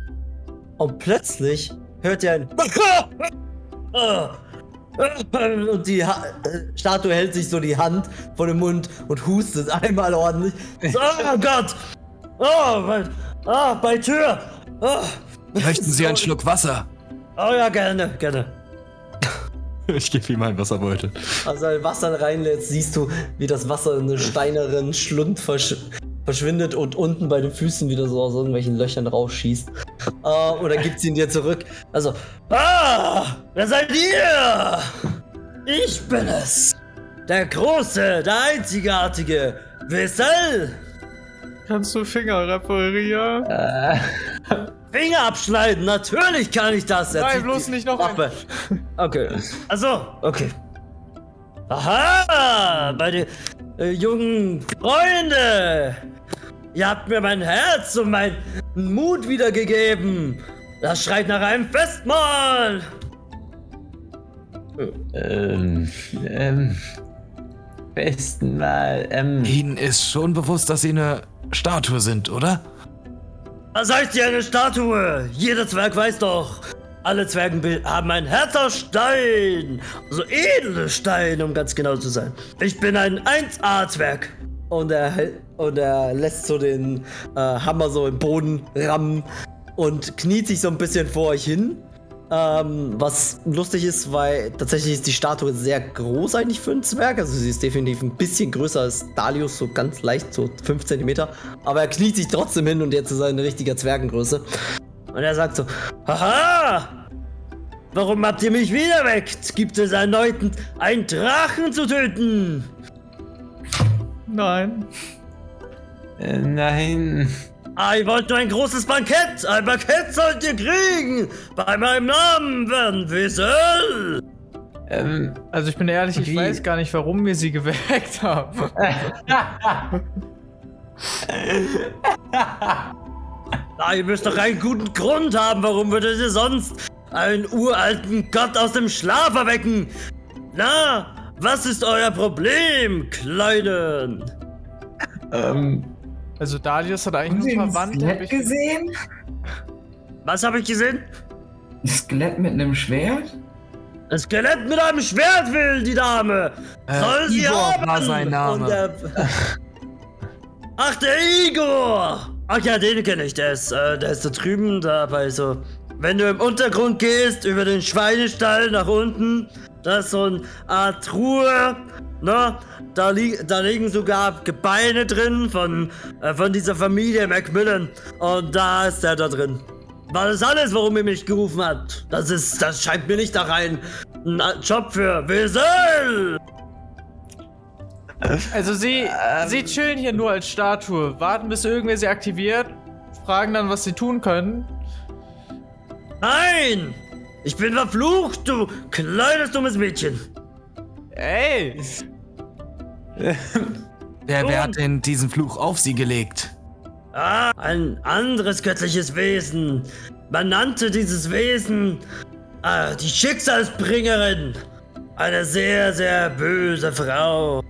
Und plötzlich hört ihr ein und die ha äh, Statue hält sich so die Hand vor den Mund und hustet einmal ordentlich. So, oh Gott! Oh, mein, ah, bei Tür! Oh, Möchten Sie einen Schluck Wasser? oh ja, gerne, gerne. Ich gebe ihm ein, was er wollte. Als er Wasser reinlässt, siehst du, wie das Wasser in einen steineren Schlund versch verschwindet und unten bei den Füßen wieder so aus irgendwelchen Löchern rausschießt. Äh, und dann gibt sie ihn dir zurück. Also, ah, wer seid ihr? Ich bin es. Der Große, der Einzigartige, Wissel. Kannst du Finger reparieren? Äh, Finger abschneiden, natürlich kann ich das. Er Nein, bloß nicht noch Waffe. Okay. Also, okay. Aha, meine äh, jungen Freunde. Ihr habt mir mein Herz und meinen Mut wiedergegeben. Das schreit nach einem Festmahl. ähm, ähm, besten Mal, ähm, Ihnen ist schon bewusst, dass Sie eine Statue sind, oder? Was heißt hier eine Statue? Jeder Zwerg weiß doch. Alle Zwergen be- haben ein Herz aus Stein. So edle Steine, um ganz genau zu sein. Ich bin ein 1A-Zwerg. Und er, und er lässt so den äh, Hammer so im Boden rammen und kniet sich so ein bisschen vor euch hin. Ähm, was lustig ist, weil tatsächlich ist die Statue sehr groß eigentlich für einen Zwerg. Also sie ist definitiv ein bisschen größer als Dalius, so ganz leicht, so 5 cm. Aber er kniet sich trotzdem hin und jetzt ist er eine richtige Zwergengröße. Und er sagt so, Haha! Warum habt ihr mich wieder weckt? Gibt es erneut einen Drachen zu töten? Nein. Äh, nein. Ah, ihr wollt nur ein großes Bankett. Ein Bankett sollt ihr kriegen. Bei meinem Namen werden Wissel. Ähm, Also ich bin ehrlich, ich Wie? weiß gar nicht, warum wir sie geweckt haben. Na, ihr müsst doch einen guten Grund haben. Warum würdet ihr sonst einen uralten Gott aus dem Schlaf erwecken? Na, was ist euer Problem, Kleinen? ähm, Also Dalius hat eigentlich Sie nur ein Verwandte. hab ich- gesehen? Was habe ich gesehen? Ein Skelett mit einem Schwert? Ein Skelett mit einem Schwert will die Dame. Äh, Soll sie Igor haben. war sein Name. Der- Ach, der Igor. Ach ja, den kenne ich. Der ist, äh, der ist da drüben, da bei so. Wenn du im Untergrund gehst, über den Schweinestall nach unten, da ist so eine Art Truhe, ne? Da, li da liegen sogar Gebeine drin von, äh, von dieser Familie Macmillan. Und da ist der da drin. War das alles, warum ihr mich gerufen habt? Das ist, das scheint mir nicht nach ein, ein Job für Wesel. Also sie, sie chillen hier nur als Statue, warten bis irgendwer sie aktiviert, fragen dann, was sie tun können. Nein! Ich bin verflucht, du kleines dummes Mädchen. Ey! Wer, wer hat denn diesen Fluch auf sie gelegt? Ah, ein anderes göttliches Wesen. Man nannte dieses Wesen ah, die Schicksalsbringerin. Eine sehr, sehr böse Frau.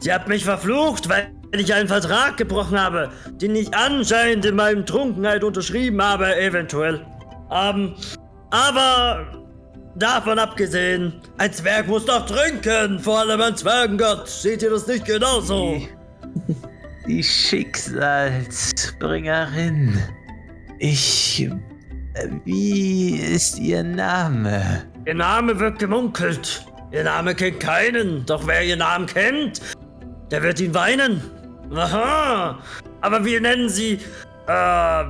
Sie hat mich verflucht, weil ich einen Vertrag gebrochen habe, den ich anscheinend in meinem Trunkenheit unterschrieben habe, eventuell. Ähm, aber davon abgesehen, ein Zwerg muss doch trinken, vor allem ein Zwergengott. Seht ihr das nicht genauso? die Schicksalsbringerin. Ich. äh, Wie ist Ihr Name? Ihr Name wird gemunkelt. Ihr Name kennt keinen. Doch wer Ihr Namen kennt, der wird ihn weinen. Aha. Aber wir nennen sie. Äh.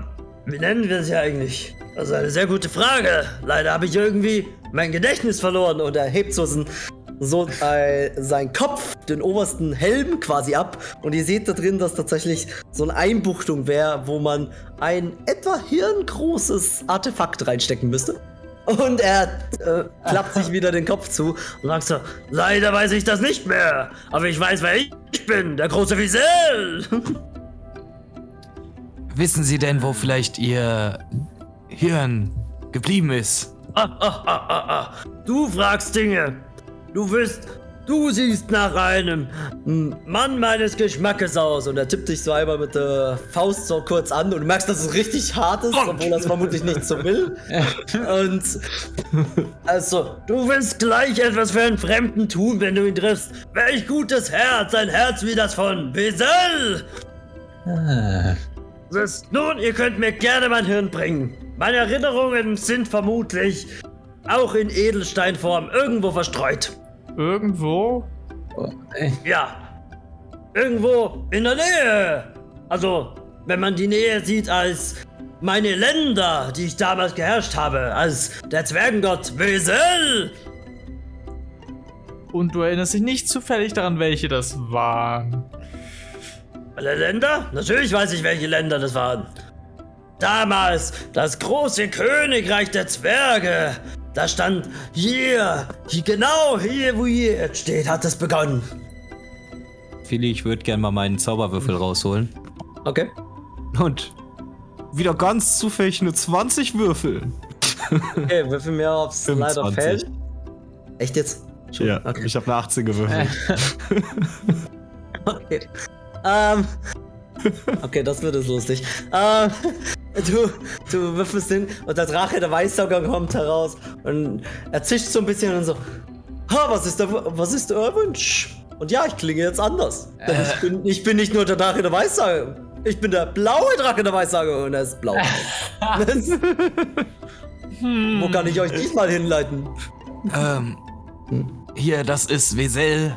Wie nennen wir sie eigentlich? Das ist eine sehr gute Frage. Leider habe ich irgendwie mein Gedächtnis verloren und er hebt so, sein, so äh, seinen Kopf, den obersten Helm quasi ab. Und ihr seht da drin, dass tatsächlich so eine Einbuchtung wäre, wo man ein etwa hirngroßes Artefakt reinstecken müsste. Und er äh, klappt sich wieder den Kopf zu und sagt so: Leider weiß ich das nicht mehr, aber ich weiß, wer ich bin, der große Wiesel. Wissen Sie denn, wo vielleicht Ihr Hirn geblieben ist? Ah, ah, ah, ah, ah. Du fragst Dinge. Du wirst. Du siehst nach einem Mann meines Geschmackes aus. Und er tippt dich so einmal mit der Faust so kurz an und du merkst, dass es richtig hart ist, obwohl er es vermutlich nicht so will. Und also, du willst gleich etwas für einen Fremden tun, wenn du ihn triffst. Welch gutes Herz, ein Herz wie das von Wesel. Ah, nun, ihr könnt mir gerne mein Hirn bringen. Meine Erinnerungen sind vermutlich auch in Edelsteinform irgendwo verstreut. Irgendwo? Ja. Irgendwo in der Nähe. Also, wenn man die Nähe sieht als meine Länder, die ich damals geherrscht habe, als der Zwergengott Wesel. Und du erinnerst dich nicht zufällig daran, welche das waren. Alle Länder? Natürlich weiß ich, welche Länder das waren. Damals das große Königreich der Zwerge. Da stand hier, hier genau hier, wo ihr jetzt steht, hat es begonnen. Philly, ich würde gerne mal meinen Zauberwürfel rausholen. Okay. Und wieder ganz zufällig nur 20 Würfel. Okay, würfel mir aufs Slider 25. Feld. Echt jetzt? Schon? Ja, Okay. ich habe eine 18 gewürfelt. okay. Ähm. Okay, das wird jetzt lustig. Ähm. Du, du würfelst hin und der Drache, der Weissauger, kommt heraus und er zischt so ein bisschen und so. Ha, was ist, der, was ist euer Wunsch? Und ja, ich klinge jetzt anders. Denn ich, bin, ich bin nicht nur der Drache der Weissager. Ich bin der blaue Drache der Weissager und er ist blau. Das- Wo kann ich euch diesmal hinleiten? Ähm, hier, das ist Wesel.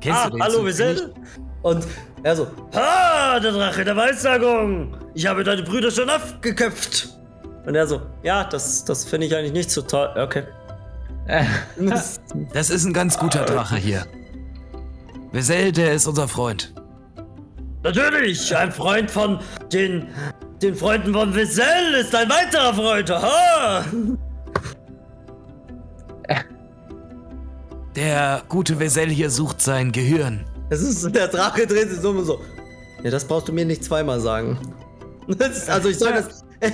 Kennst Ah, du den hallo? Wesel? Und er so, ha, der Drache der Weissagung. Ich habe deine Brüder schon aufgeköpft. Und er so, ja, das, das finde ich eigentlich nicht so toll. Okay. Das ist ein ganz guter Drache hier. Wesel, der ist unser Freund. Natürlich, ein Freund von den, den Freunden von Wissel ist ein weiterer Freund. Aha! Der gute Wesel hier sucht sein Gehirn. Das ist, der Drache dreht sich so und so. Ja, das brauchst du mir nicht zweimal sagen. Ist, also ich soll das.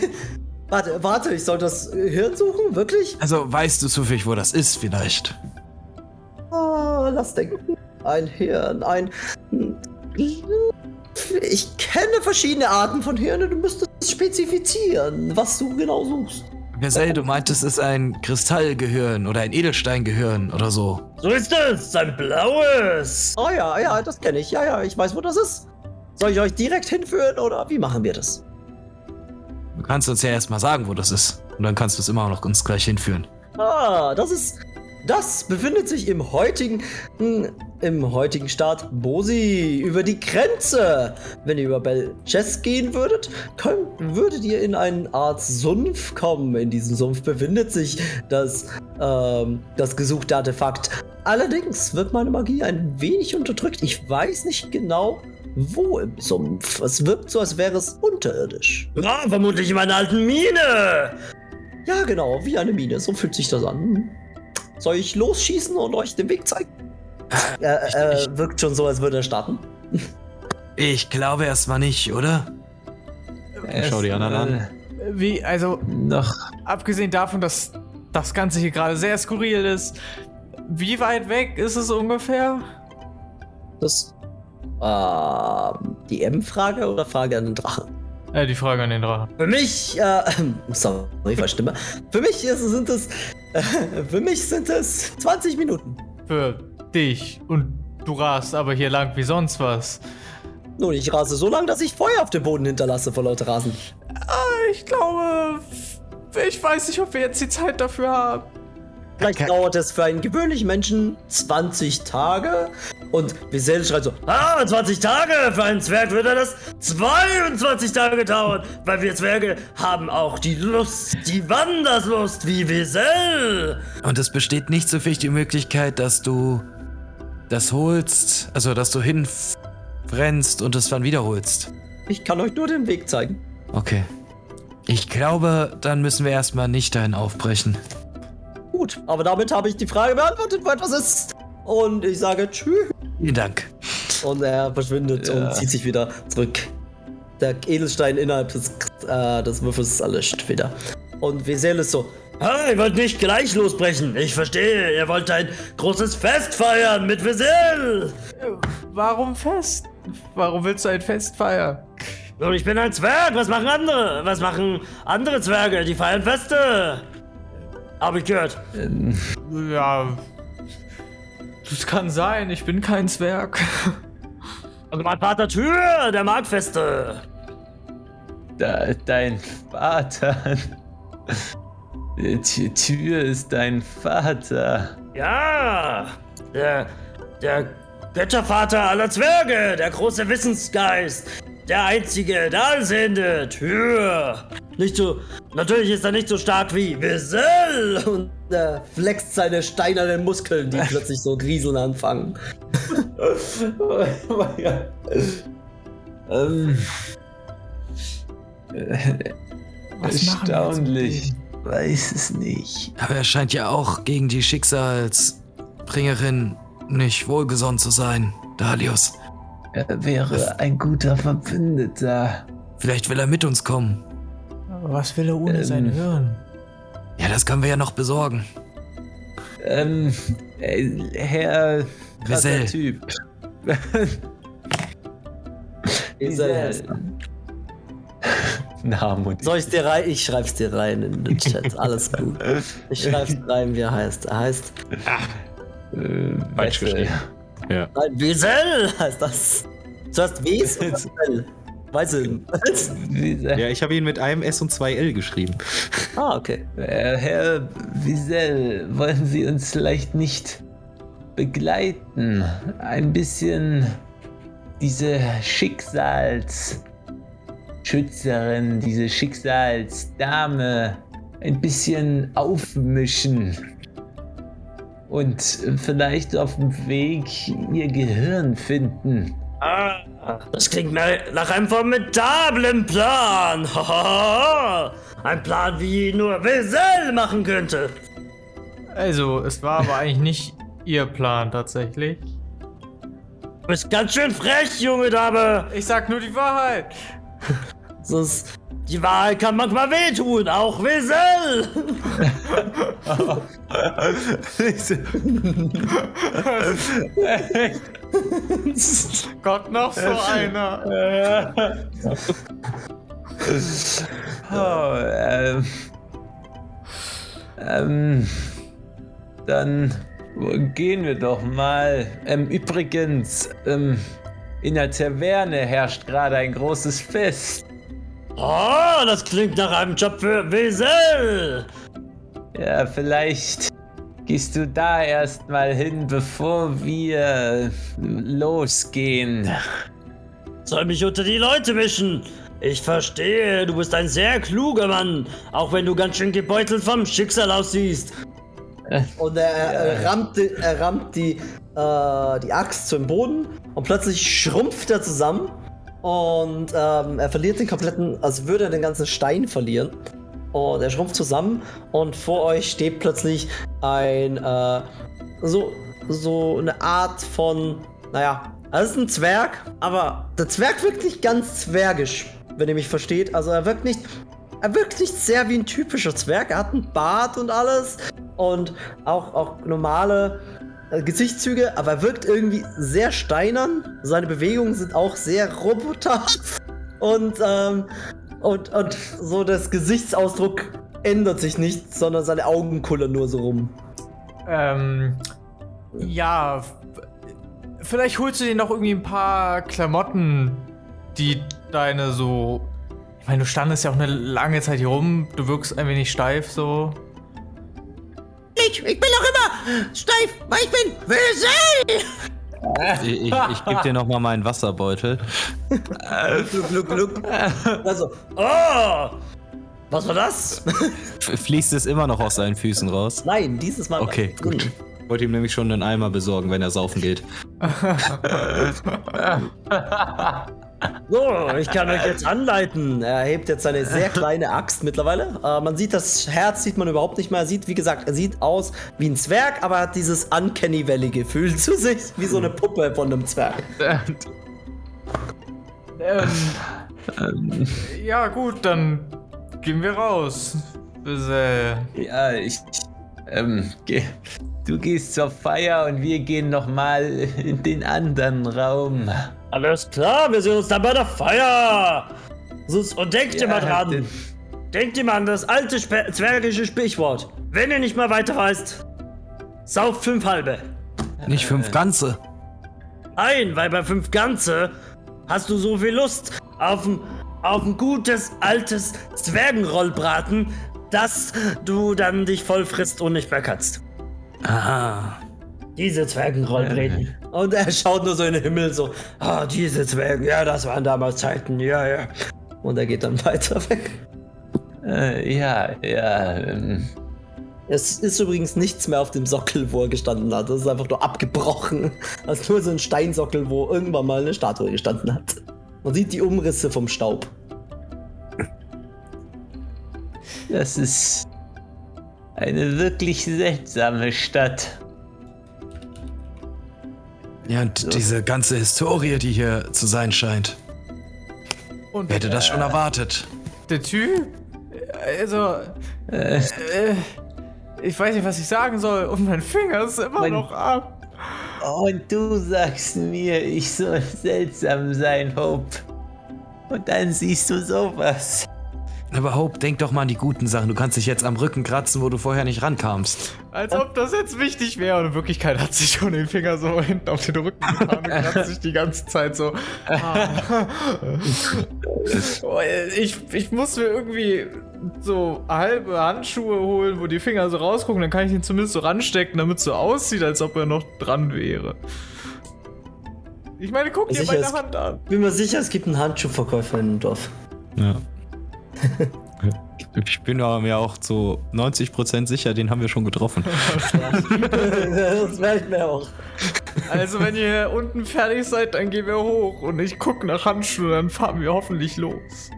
warte, warte, ich soll das Hirn suchen? Wirklich? Also weißt du zufällig, wo das ist vielleicht? Oh, lass denken. Ein Hirn, ein. Ich kenne verschiedene Arten von Hirnen. Du müsstest spezifizieren, was du genau suchst. Wesel, du meintest, es ist ein Kristallgehirn oder ein Edelsteingehirn oder so. So ist es, ein blaues. Oh ja, ja, das kenne ich. Ja, ja, ich weiß, wo das ist. Soll ich euch direkt hinführen oder wie machen wir das? Du kannst uns ja erstmal sagen, wo das ist. Und dann kannst du es immer noch uns gleich hinführen. Ah, das ist. Das befindet sich im heutigen. Im heutigen Staat Bosi über die Grenze. Wenn ihr über Belchess gehen würdet, könnt, würdet ihr in eine Art Sumpf kommen. In diesem Sumpf befindet sich das, ähm, das gesuchte Artefakt. Allerdings wird meine Magie ein wenig unterdrückt. Ich weiß nicht genau, wo im Sumpf. Es wirkt so, als wäre es unterirdisch. Ja, vermutlich in meiner alten Mine. Ja, genau, wie eine Mine. So fühlt sich das an. Soll ich losschießen und euch den Weg zeigen? Er äh, wirkt schon so, als würde er starten. Ich glaube erstmal nicht, oder? Schau die anderen an. Wie, also, Noch. abgesehen davon, dass das Ganze hier gerade sehr skurril ist, wie weit weg ist es ungefähr? Das. Ähm, die M-Frage oder Frage an den Drachen? Äh, die Frage an den Drachen. Für mich, äh, sorry, verstimme. Für mich ist, sind es, äh, für mich sind es 20 Minuten. Für dich. Und du rast aber hier lang wie sonst was. Nun, ich rase so lang, dass ich Feuer auf dem Boden hinterlasse vor lauter Rasen. Ah, ich glaube, ich weiß nicht, ob wir jetzt die Zeit dafür haben. Vielleicht dauert es für einen gewöhnlichen Menschen 20 Tage. Und Visel schreit so, ah, 20 Tage! Für einen Zwerg würde das 22 Tage dauern. Weil wir Zwerge haben auch die Lust, die Wanderslust wie Visel. Und es besteht nicht so viel die Möglichkeit, dass du das holst, also dass du hinrennst und es dann wiederholst. Ich kann euch nur den Weg zeigen. Okay. Ich glaube, dann müssen wir erstmal nicht dahin aufbrechen. Gut, aber damit habe ich die Frage beantwortet, wo etwas ist. Und ich sage Tschüss. Vielen Dank. Und er verschwindet Ja. und zieht sich wieder zurück. Der Edelstein innerhalb des, äh, des Würfels ist erlischt wieder. Und Wesel ist so. Ah, ihr wollt nicht gleich losbrechen. Ich verstehe. Ihr wollt ein großes Fest feiern mit Wesel. Warum Fest? Warum willst du ein Fest feiern? Und ich bin ein Zwerg. Was machen andere? Was machen andere Zwerge? Die feiern Feste. Hab ich gehört. Ja. Das kann sein, ich bin kein Zwerg. Also mein Vater Tür, der mag Feste. Da, dein Vater. Die Tür ist dein Vater. Ja, der, der Göttervater aller Zwerge, der große Wissensgeist, der einzige, der Allsehende, Tür. Nicht so, natürlich ist er nicht so stark wie Wissel und er flext seine steinernen Muskeln, die plötzlich so grieseln anfangen. oh mein Gott. Ähm. Äh, Was machen wir Erstaunlich. Weiß es nicht. Aber er scheint ja auch gegen die Schicksalsbringerin nicht wohlgesonnen zu sein, Dalius. Er wäre ein guter Verbündeter. Vielleicht will er mit uns kommen. Aber was will er ohne Ähm. sein Hirn? Ja, das können wir ja noch besorgen. Ähm, äh, Herr Wesel. Typ. Wesel. Namen und Soll ich's dir rein? Ich schreib's dir rein in den Chat. Alles gut. Ich schreib's rein, wie er heißt. Er heißt äh, Falsch geschrieben. Ja. Nein, Wesel heißt das. Zuerst Wes oder Wesel? Wesel. Ja, ich habe ihn mit einem S und zwei L geschrieben. Ah, okay. Äh, Herr Wiesel, wollen Sie uns vielleicht nicht begleiten? Ein bisschen diese Schicksalsschätze Schützerin, diese Schicksalsdame ein bisschen aufmischen und vielleicht auf dem Weg ihr Gehirn finden. Ah, das klingt mir nach einem formidablen Plan. Ein Plan, wie nur Wesel machen könnte. Also, es war aber eigentlich nicht ihr Plan tatsächlich. Du bist ganz schön frech, junge Dame. Ich sag nur die Wahrheit. Sonst, die Wahrheit kann manchmal wehtun, auch Wesel. Gott, noch so einer. Oh, ähm, ähm, dann gehen wir doch mal. Ähm, übrigens, ähm, in der Taverne herrscht gerade ein großes Fest. Oh, das klingt nach einem Job für Wesel. Ja, vielleicht gehst du da erstmal hin, bevor wir losgehen. Soll mich unter die Leute mischen. Ich verstehe, du bist ein sehr kluger Mann, auch wenn du ganz schön gebeutelt vom Schicksal aussiehst. Und er, er, rammt, er rammt die, äh, die Axt zum Boden und plötzlich schrumpft er zusammen und ähm, er verliert den kompletten, als würde er den ganzen Stein verlieren. Und er schrumpft zusammen und vor euch steht plötzlich ein, äh, so, so eine Art von, naja, es ist ein Zwerg, aber der Zwerg wirkt nicht ganz zwergisch, wenn ihr mich versteht. Also er wirkt nicht, er wirkt nicht sehr wie ein typischer Zwerg. Er hat einen Bart und alles und auch, auch normale Gesichtszüge, aber er wirkt irgendwie sehr steinern. Seine Bewegungen sind auch sehr roboterhaft und, ähm, und, und so das Gesichtsausdruck ändert sich nicht, sondern seine Augen kullern nur so rum. Ähm, ja, vielleicht holst du dir noch irgendwie ein paar Klamotten, die deine so. Ich meine, du standest ja auch eine lange Zeit hier rum, du wirkst ein wenig steif so. Ich, ich bin noch immer steif, weil ich bin Wesel! Ich, ich, ich gebe dir nochmal meinen Wasserbeutel. Gluck, gluck, gluck. Also, oh! Was war das? Fließt es immer noch aus seinen Füßen raus? Nein, dieses Mal. Okay, war- gut. Wollte ihm nämlich schon einen Eimer besorgen, wenn er saufen geht. So, ich kann euch jetzt anleiten. Er hebt jetzt seine sehr kleine Axt mittlerweile. Äh, man sieht das Herz, sieht man überhaupt nicht mehr. Er sieht, wie gesagt, er sieht aus wie ein Zwerg, aber hat dieses Uncanny Valley-Gefühl zu sich, wie so eine Puppe von einem Zwerg. Ähm, ja, gut, dann gehen wir raus. Bisel. Ja, ich. Ähm, geh, du gehst zur Feier und wir gehen nochmal in den anderen Raum. Alles klar, wir sehen uns dann bei der Feier. Und denkt Ja, immer dran. denn- Denkt immer an das alte Spe zwergische Sprichwort. Wenn ihr nicht mehr weiter weißt, sauft fünf halbe. Nicht fünf ganze. Nein, weil bei fünf Ganze hast du so viel Lust auf ein, auf ein gutes, altes Zwergenrollbraten, dass du dann dich voll frisst und nicht mehr kannst. Aha. Diese Zwergenrollbraten. Und er schaut nur so in den Himmel, so, ah, diese Zwergen, ja, das waren damals Zeiten, ja, ja. Und er geht dann weiter weg. Äh, ja, ja. Ähm, Es ist übrigens nichts mehr auf dem Sockel, wo er gestanden hat. Das ist einfach nur abgebrochen. Das ist nur so ein Steinsockel, wo irgendwann mal eine Statue gestanden hat. Man sieht die Umrisse vom Staub. das ist eine wirklich seltsame Stadt. Ja, und diese ganze Historie, die hier zu sein scheint. Und Wer hätte das schon erwartet? der Typ? Also, Äh, äh, ich weiß nicht, was ich sagen soll. Und mein Finger ist immer Mein- noch ab. und du sagst mir, ich soll seltsam sein, Hope. Und dann siehst du sowas. Aber Hope, denk doch mal an die guten Sachen. Du kannst dich jetzt am Rücken kratzen, wo du vorher nicht rankamst. Als ob das jetzt wichtig wäre. Und in Wirklichkeit hat sich schon den Finger so hinten auf den Rücken getan und kratzt sich die ganze Zeit so. Ah. Ich, ich muss mir irgendwie so halbe Handschuhe holen, wo die Finger so rausgucken. Dann kann ich ihn zumindest so ranstecken, damit es so aussieht, als ob er noch dran wäre. Ich meine, guck dir meine Hand an. Bin mir sicher, es gibt einen Handschuhverkäufer in dem Dorf. Ja. Ich bin aber mir auch zu 90% sicher, den haben wir schon getroffen. das wäre ich mir auch. Also, wenn ihr hier unten fertig seid, dann gehen wir hoch und ich gucke nach Handschuhen, dann fahren wir hoffentlich los.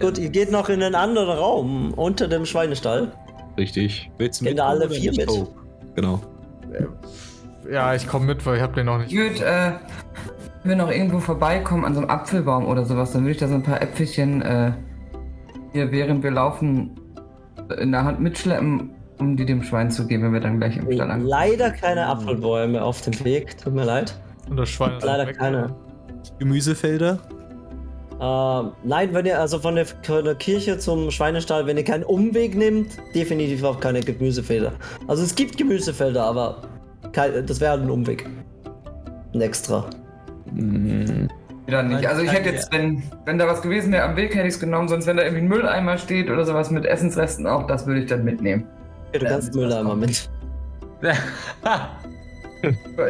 Gut, ihr geht noch in einen anderen Raum unter dem Schweinestall. Richtig. Willst du Gehen da alle vier mit? Oh, genau. Ja, ich komme mit, weil ich hab den noch nicht. Ich würde, äh, wir noch irgendwo vorbeikommen an so einem Apfelbaum oder sowas, dann würde ich da so ein paar Äpfelchen, äh, hier während wir laufen, in der Hand mitschleppen, um die dem Schwein zu geben, wenn wir dann gleich im Stall ankommen. Leider keine Apfelbäume auf dem Weg, tut mir leid. Und das Schwein ist Leider weg. keine. Gemüsefelder? Ähm, nein, wenn ihr also von der, von der Kirche zum Schweinestall, wenn ihr keinen Umweg nehmt, definitiv auch keine Gemüsefelder. Also es gibt Gemüsefelder, aber kein, das wäre ein Umweg. Ein extra. Hm, Wieder nicht. Also ich hätte jetzt, wenn, wenn da was gewesen wäre am Weg, hätte ich es genommen, sonst wenn da irgendwie ein Mülleimer steht oder sowas mit Essensresten auch, das würde ich dann mitnehmen. Ja, du kannst Mülleimer mit.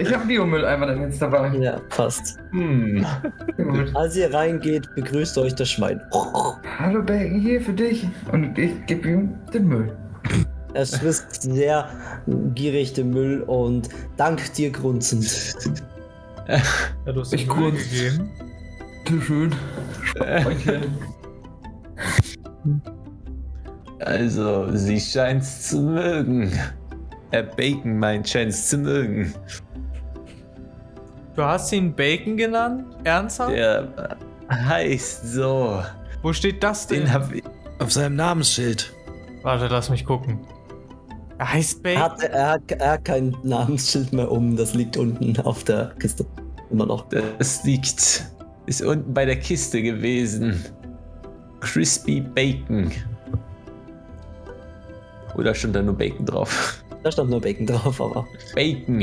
Ich habe Biomülleimer dann jetzt dabei. Ja, passt. hm. Als ihr reingeht, begrüßt euch das Schwein. Hallo Bacon, hier für dich. Und ich gebe ihm den Müll. Es frisst sehr gierig den Müll und dankt dir grunzend. Ja, du hast Ich den Müll kurz. gegeben. Bitte schön. Also, sie scheint's zu mögen. Herr Bacon meint scheint's zu mögen. Du hast ihn Bacon genannt? Ernsthaft? Der heißt so. Wo steht das denn? Den hab ich. Auf seinem Namensschild. Warte, lass mich gucken. Er heißt Er Bacon? hat, er, hat, er hat kein Namensschild mehr um, das liegt unten auf der Kiste. Immer noch. Das liegt. Ist unten bei der Kiste gewesen. Crispy Bacon. Oder stand da nur Bacon drauf? Da stand nur Bacon drauf, aber. Bacon.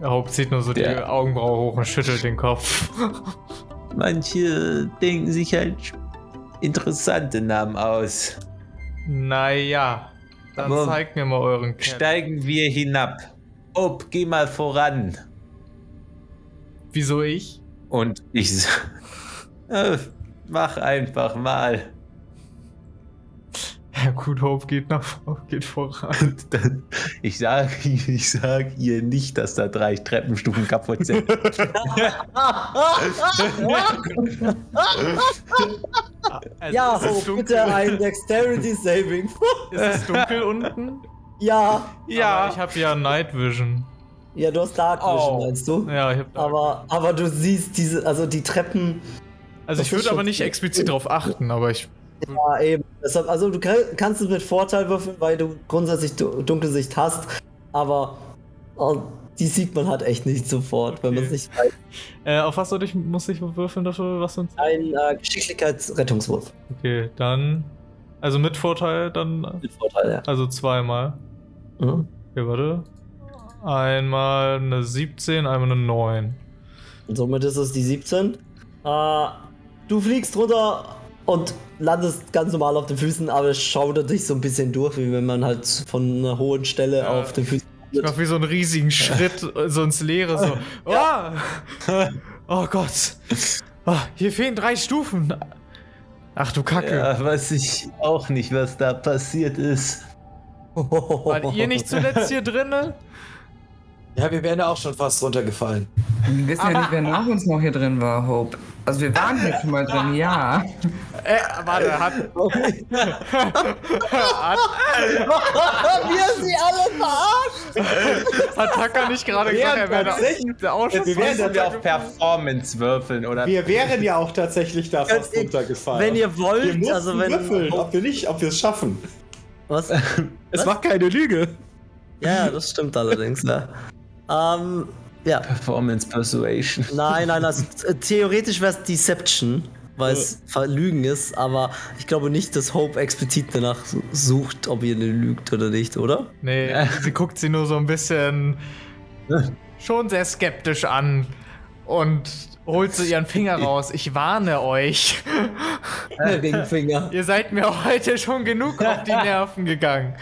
Der Haupt zieht nur so die Der- Augenbraue hoch und schüttelt den Kopf. Manche denken sich halt interessante Namen aus. naja. Dann Aber- zeigt mir mal euren Cat. Steigen wir hinab. Ob, geh mal voran. Wieso ich? Und ich äh, mach einfach mal. Ja gut, Hope geht nach geht voran. Ich sage ich sag ihr nicht, dass da drei Treppenstufen kaputt sind. Also, ja, Hope, bitte ein Dexterity Saving. Ist es dunkel unten? ja. Aber ich habe ja Night Vision. Ja, du hast Dark Vision, Oh. meinst du? Ja, ich habe Aber, aber du siehst diese, also die Treppen, Also ich würde aber nicht explizit drauf achten, aber ich. Ja eben. Deshalb, also du kann- kannst es mit Vorteil würfeln, weil du grundsätzlich du- Dunkelsicht hast, aber oh, die sieht man halt echt nicht sofort, wenn man es nicht weiß. Äh, auf was soll ich, muss ich würfeln dafür? Was sonst? Ein äh, Geschicklichkeitsrettungswurf. Okay, dann. Also mit Vorteil dann. Mit Vorteil, ja. Also zweimal. Mhm. Okay, warte. Einmal eine 17, einmal eine 9. Und somit ist es die 17. Äh, du fliegst runter und landest ganz normal auf den Füßen, aber es schaudert dich so ein bisschen durch, wie wenn man halt von einer hohen Stelle Ja. auf den Füßen Ich mach wie so einen riesigen Schritt äh, so ins Leere, so. Oh, oh Gott. Oh, hier fehlen drei Stufen. Ach du Kacke. ja, weiß ich auch nicht, was da passiert ist. Wart ihr nicht zuletzt hier drinne? Ja, wir wären ja auch schon fast runtergefallen. Wir wissen ja nicht, wer nach uns noch hier drin war, Hope. Also wir waren hier schon mal drin, ja. Äh, warte, hat. hat, Wir sie alle verarscht! hat Tucker nicht gerade gesagt, er wäre auch schon Wir Wir wären werden wir runtergefallen? auf Performance würfeln oder Wir wären ja auch tatsächlich da fast ich- runtergefallen. Wenn ihr wir wollt, mussten also wenn. würfeln, ob wir nicht, ob wir es schaffen. Was? Es Was? war keine Lüge. Ja, das stimmt allerdings, ja. Ähm, ja. Performance Persuasion. Nein, nein, also, äh, theoretisch wäre es Deception, weil es Verlügen ist, aber ich glaube nicht, dass Hope explizit danach sucht, ob ihr eine lügt oder nicht, oder? Nee, sie guckt sie nur so ein bisschen schon sehr skeptisch an und holt so ihren Finger raus. Ich warne euch. Ringfinger. Ihr seid mir heute schon genug auf die Nerven gegangen.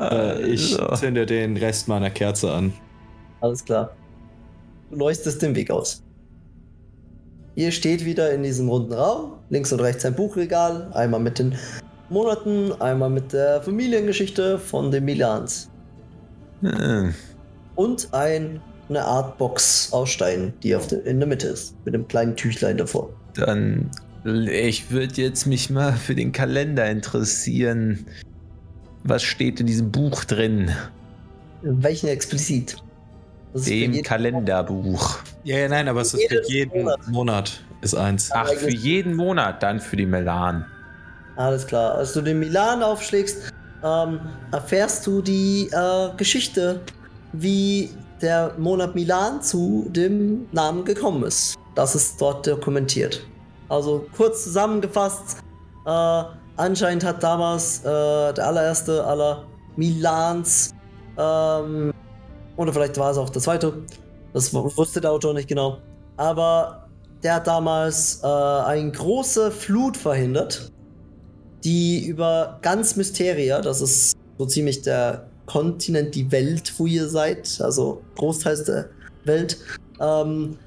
Äh, ich so. zünde den Rest meiner Kerze an. Alles klar. Du leuchtest den Weg aus. ihr steht wieder in diesem runden Raum. Links und rechts ein Buchregal. Einmal mit den Monaten, einmal mit der Familiengeschichte von den Milans. Äh, Und ein, eine Art Box aus Stein, die auf der, in der Mitte ist. Mit einem kleinen Tüchlein davor. Dann, ich würde jetzt mich mal für den Kalender interessieren. Was steht in diesem Buch drin? Welchen explizit? Dem Kalenderbuch. Ja, ja, nein, aber es ist für jeden Monat. Monat, ist eins. Ach, für jeden Monat dann für die Melan. Alles klar. Als du den Milan aufschlägst, ähm, erfährst du die äh, Geschichte, wie der Monat Milan zu dem Namen gekommen ist. Das ist dort dokumentiert. Also kurz zusammengefasst, äh, anscheinend hat damals äh, der allererste aller Milans, ähm, oder vielleicht war es auch der zweite, das wusste der Autor nicht genau, aber der hat damals äh, eine große Flut verhindert die über ganz Mysteria, das ist so ziemlich der Kontinent, die Welt, wo ihr seid, also Großteils der Welt, ähm,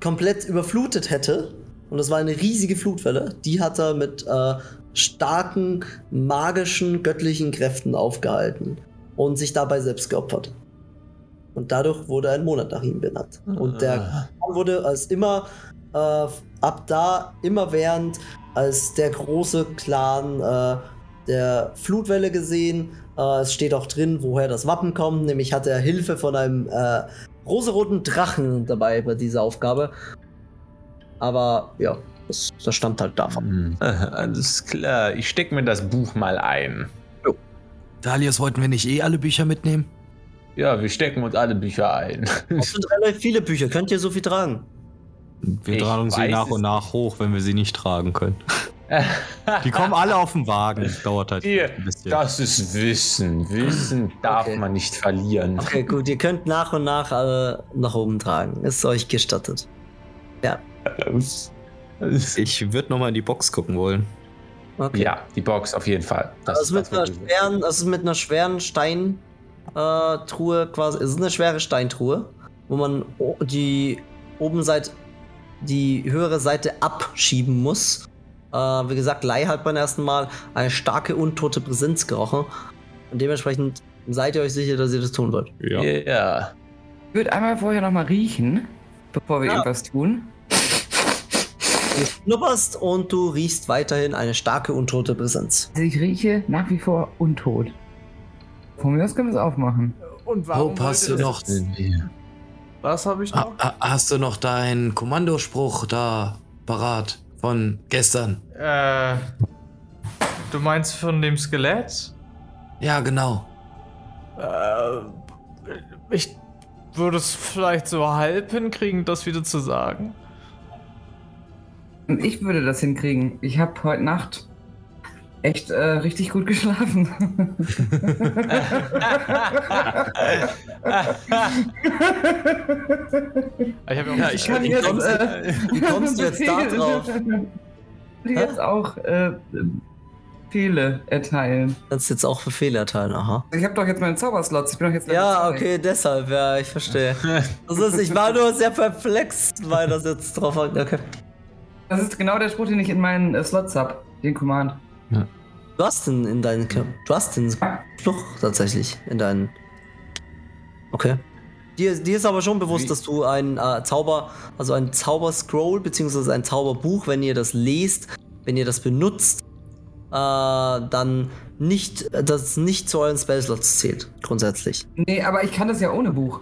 komplett überflutet hätte. Und das war eine riesige Flutwelle. Die hat er mit äh, starken, magischen, göttlichen Kräften aufgehalten und sich dabei selbst geopfert. Und dadurch wurde ein Monat nach ihm benannt. Und der Ah. Khan wurde als immer äh, ab da immerwährend als der große Clan äh, der Flutwelle gesehen. Äh, es steht auch drin, woher das Wappen kommt. Nämlich hat er Hilfe von einem äh, rosaroten Drachen dabei bei dieser Aufgabe. Aber ja, das, das stammt halt davon. Hm, äh, Alles klar, ich stecke mir das Buch mal ein. Dalius, wollten wir nicht eh alle Bücher mitnehmen? Ja, wir stecken uns alle Bücher ein. Das sind relativ viele Bücher. Könnt ihr so viel tragen? Wir Ich tragen sie nach es und nach hoch, wenn wir sie nicht tragen können. Die kommen alle auf den Wagen. Dauert halt Hier, ein bisschen. das ist Wissen. Wissen darf Okay. man nicht verlieren. Okay, gut. Ihr könnt nach und nach alle nach oben tragen. Ist euch gestattet. Ich würde nochmal in die Box gucken wollen. Okay. Ja, die Box auf jeden Fall. Das Das ist mit das, schweren, das ist mit einer schweren Steintruhe äh, quasi. Es ist eine schwere Steintruhe, wo man die oben Seite, die höhere Seite abschieben muss. Äh, wie gesagt, Lei hat beim ersten Mal eine starke untote Präsenz gerochen. Und dementsprechend seid ihr euch sicher, dass ihr das tun wollt. Ja. Ja. Ich würde einmal vorher nochmal riechen, bevor wir Ja. irgendwas tun. Du schnupperst und du riechst weiterhin eine starke untote Präsenz. Also ich rieche nach wie vor untot. Von mir aus können wir es aufmachen. Und warum Hope, hast du noch, das- Was habe ich noch? ha- hast du noch deinen Kommandospruch da parat von gestern? Äh, du meinst von dem Skelett? Ja, genau. Äh, ich würde es vielleicht so halb hinkriegen, das wieder zu sagen. Und ich würde das hinkriegen. Ich habe heute Nacht echt äh, richtig gut geschlafen. Ich habe Ja, auch ich- kann wie jetzt, kommst- äh, wie kommst du jetzt da drauf? Jetzt auch äh, Befehle erteilen. Kannst jetzt auch Befehle erteilen, aha. Ich habe doch jetzt meinen Zauberslots. Ich bin doch jetzt Ja, okay, deshalb, ja, ich verstehe. Das ist, ich war nur sehr perplex, weil das jetzt drauf hat. Okay. Das ist genau der Spruch, den ich in meinen äh, Slots hab. Den Command. Du hast den in deinen. Du hast den Spruch tatsächlich in deinen. Okay. Dir, dir ist aber schon bewusst, Wie- dass du ein äh, Zauber, also ein Zauberscroll, beziehungsweise ein Zauberbuch, wenn ihr das lest, wenn ihr das benutzt, äh, dann nicht, das nicht zu euren Spellslots zählt, grundsätzlich. Nee, aber ich kann das ja ohne Buch.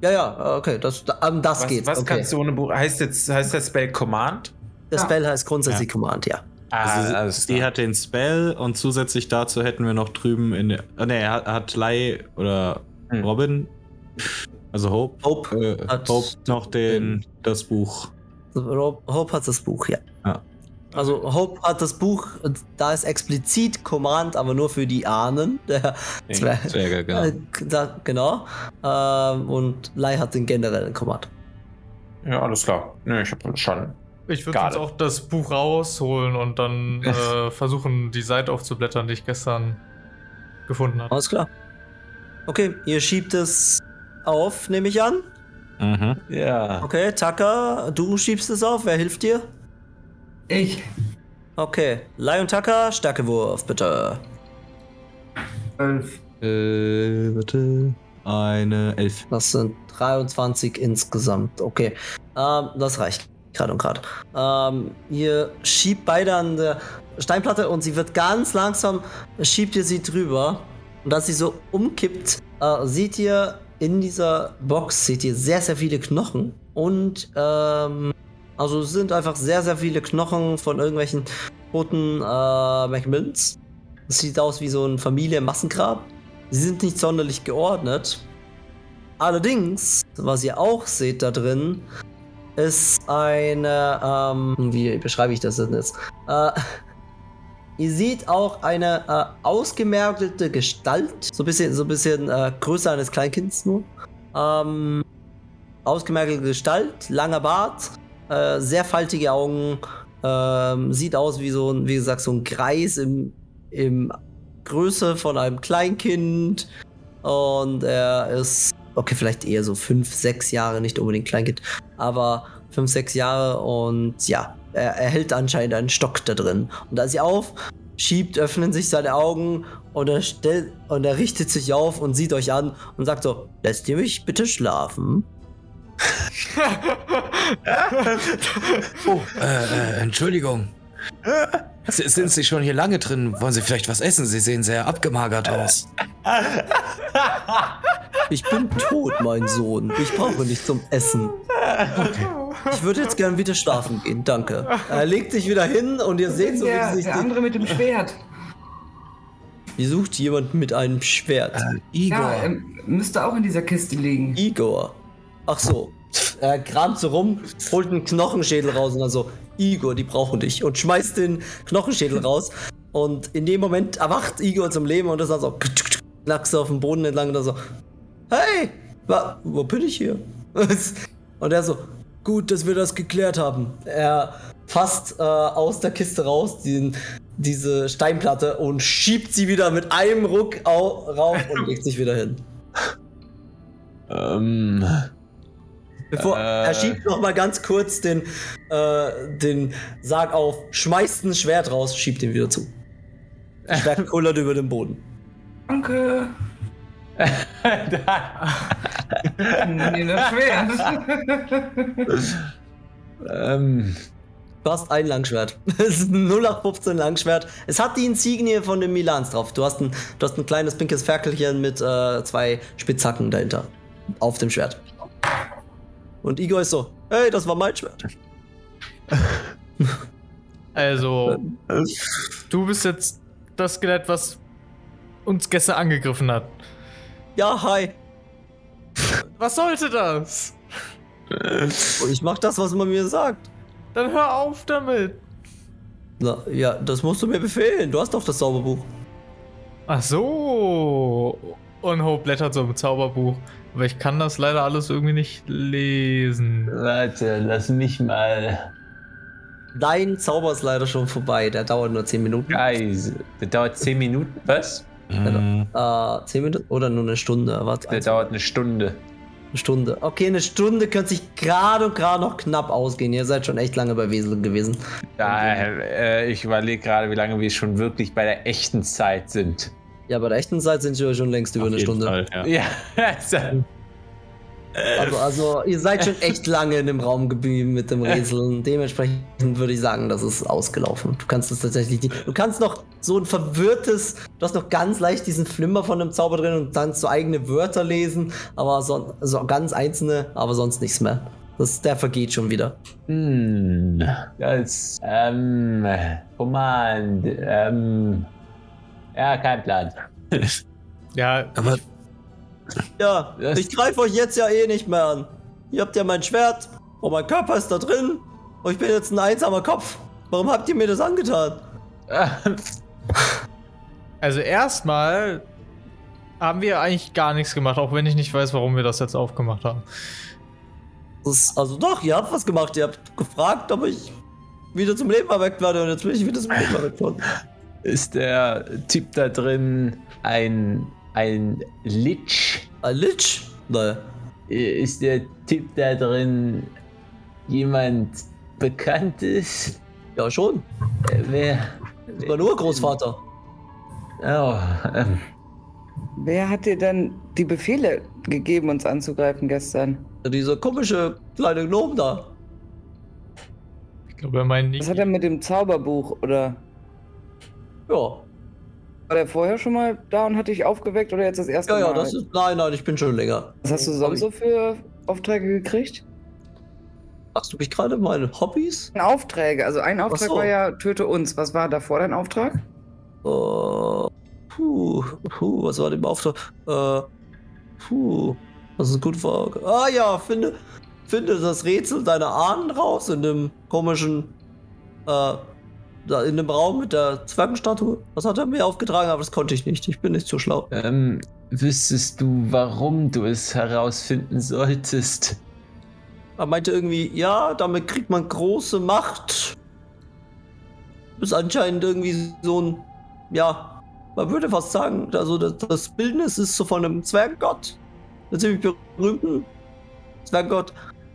Ja, ja, okay, das, ähm, das Was, geht. was okay. kannst du ohne Buch? Heißt jetzt heißt das Spell Command? Der Ja. Spell heißt grundsätzlich Command, ja. Also, alles die klar. hat den Spell und zusätzlich dazu hätten wir noch drüben in der. Ah, ne, er hat, hat Lai oder Hm. Robin, also Hope, Hope, äh, hat Hope noch den, das Buch. Rob- Hope hat das Buch, ja. Ja. Also Hope hat das Buch, da ist explizit Command, aber nur für die Ahnen. Der Zwerg- Zwerge, genau. Äh, da, genau. Ähm, und Lai hat den generellen Command. Ja, alles klar. Nö, ich habe schon. Ich würde jetzt auch das Buch rausholen und dann äh, versuchen, die Seite aufzublättern, die ich gestern gefunden habe. Alles klar. Okay, ihr schiebt es auf, nehme ich an. Mhm. Ja. Okay, Tucker, du schiebst es auf. Wer hilft dir? Ich. Okay, Lion Tucker, Stärkewurf, bitte. Zwölf. Äh, warte. Eine Elf. Das sind 23 insgesamt. Okay, ähm, das reicht gerade und gerade. Ähm, ihr schiebt beide an der Steinplatte und sie wird ganz langsam, schiebt ihr sie drüber. Und als sie so umkippt, äh, seht ihr in dieser Box, seht ihr sehr, sehr viele Knochen. Und, ähm, also es sind einfach sehr, sehr viele Knochen von irgendwelchen toten äh, Macmillans. Es sieht aus wie so ein Familienmassengrab. Sie sind nicht sonderlich geordnet. Allerdings, was ihr auch seht da drin, ist eine, ähm, wie beschreibe ich das denn jetzt? Äh, ihr seht auch eine äh, ausgemergelte Gestalt, so ein bisschen, so ein bisschen äh, größer eines Kleinkinds nur. Ähm, ausgemergelte Gestalt, langer Bart, äh, sehr faltige Augen, ähm, sieht aus wie so ein, wie gesagt, so ein Kreis im, im Größe von einem Kleinkind. Und er ist, okay, vielleicht eher so fünf, sechs Jahre, nicht unbedingt Kleinkind, aber fünf, sechs Jahre und ja, er, er hält anscheinend einen Stock da drin. Und als er auf schiebt, öffnen sich seine Augen und er stellt und er richtet sich auf und sieht euch an und sagt so: Lässt ihr mich bitte schlafen? Oh, äh, äh, Entschuldigung. S- Sind Sie schon hier lange drin? Wollen Sie vielleicht was essen? Sie sehen sehr abgemagert aus. Ich bin tot, mein Sohn. Ich brauche nicht zum Essen. Ich würde jetzt gern wieder schlafen gehen, danke. Er legt sich wieder hin und ihr seht so, wie der, sich der andere mit dem Schwert. Ihr sucht jemanden mit einem Schwert. Äh, Ja, Igor. ähm, müsste auch in dieser Kiste liegen. Igor. Ach so. Er kramt so rum, holt einen Knochenschädel raus und dann so, Igor, die brauchen dich. Und schmeißt den Knochenschädel raus. Und in dem Moment erwacht Igor zum Leben und ist dann so, knackst auf dem Boden entlang und dann so, hey, wa, wo bin ich hier? Und er so, gut, dass wir das geklärt haben. Er fasst äh, aus der Kiste raus den, diese Steinplatte und schiebt sie wieder mit einem Ruck au, rauf und legt sich wieder hin. Ähm, Bevor Äh. er schiebt noch mal ganz kurz den, äh, den Sarg auf, schmeißt ein Schwert raus, schiebt ihn wieder zu. Schwert kullert über den Boden. Danke. Nee, das Schwert. ähm, Du hast ein Langschwert. Es ist ein 0815 Langschwert. Es hat die Insignie von den Milans drauf. Du hast ein, du hast ein kleines pinkes Ferkelchen mit äh, zwei Spitzhacken dahinter. Auf dem Schwert. Und Igor ist so, hey, das war mein Schwert. Also, du bist jetzt das Skelett, was uns gestern angegriffen hat. Ja, hi. Was sollte das? Ich mach das, was man mir sagt. Dann hör auf damit. Na, ja, das musst du mir befehlen. Du hast doch das Zauberbuch. Ach so. Und Hope blättert so im Zauberbuch. Aber ich kann das leider alles irgendwie nicht lesen. warte, lass mich mal. Dein Zauber ist leider schon vorbei. Der dauert nur 10 Minuten. Guys, der dauert 10 Minuten. Was? Mhm. Äh, 10 Minuten oder nur eine Stunde? Warte, Der dauert eine Stunde. eine Stunde. Okay, eine Stunde könnte sich gerade und gerade noch knapp ausgehen. Ihr seid schon echt lange bei Wesel gewesen. Ja, äh, ich überlege gerade, wie lange wir schon wirklich bei der echten Zeit sind. Ja, bei der echten Zeit sind wir schon längst über Auf eine jeden Stunde. Fall, ja. Ja, also, Also, also, ihr seid schon echt lange in dem Raum geblieben mit dem Rätseln. Dementsprechend würde ich sagen, das ist ausgelaufen. Du kannst es tatsächlich nicht. Du kannst noch so ein verwirrtes, du hast noch ganz leicht diesen Flimmer von dem Zauber drin und dann so eigene Wörter lesen, aber so, so ganz einzelne, aber sonst nichts mehr. Das, der vergeht schon wieder. hm, das, ähm, Command, ähm, ja, kein Plan. Ja, Aber Ja, Das- ich greife euch jetzt ja eh nicht mehr an. Ihr habt ja mein Schwert und mein Körper ist da drin und ich bin jetzt ein einsamer Kopf. Warum habt ihr mir das angetan? also erstmal haben wir eigentlich gar nichts gemacht, auch wenn ich nicht weiß, warum wir das jetzt aufgemacht haben. Das ist, also doch, ihr habt was gemacht. Ihr habt gefragt, ob ich wieder zum Leben erweckt werde und jetzt bin ich wieder zum Leben erweckt worden. Ist der Typ da drin ein, ein Lich? Ein Lich? Nein. Ist der Typ da drin jemand Bekanntes? Ja, schon. Äh, wer? War nur Großvater. Oh, ähm, Wer hat dir denn die Befehle gegeben, uns anzugreifen gestern? Ja, Dieser komische kleine Gnome da. Ich glaube, er meint nicht. Was hat er mit dem Zauberbuch oder Ja. war der vorher schon mal da und hat dich aufgeweckt oder jetzt das erste Ja, ja, Mal? das ist. Nein, nein, ich bin schon länger. Was hast du sonst so für Aufträge gekriegt? Fragst du mich gerade meine Hobbys? Aufträge, also ein Auftrag so. war ja töte uns. Was war davor dein Auftrag? Äh, puh, puh, was war dem Auftrag? Äh, puh, das ist gute Frage. Ah ja, finde, finde das Rätsel deiner Ahnen raus in dem komischen, äh, da in dem Raum mit der Zwergenstatue. Das hat er mir aufgetragen, aber das konnte ich nicht. Ich bin nicht so schlau. ähm, wüsstest du, warum du es herausfinden solltest? Er meinte irgendwie, ja, damit kriegt man große Macht. Ist anscheinend irgendwie so ein, ja, man würde fast sagen, also das, das Bildnis ist so von einem Zwerggott. Einem ziemlich berühmten Zwerggott.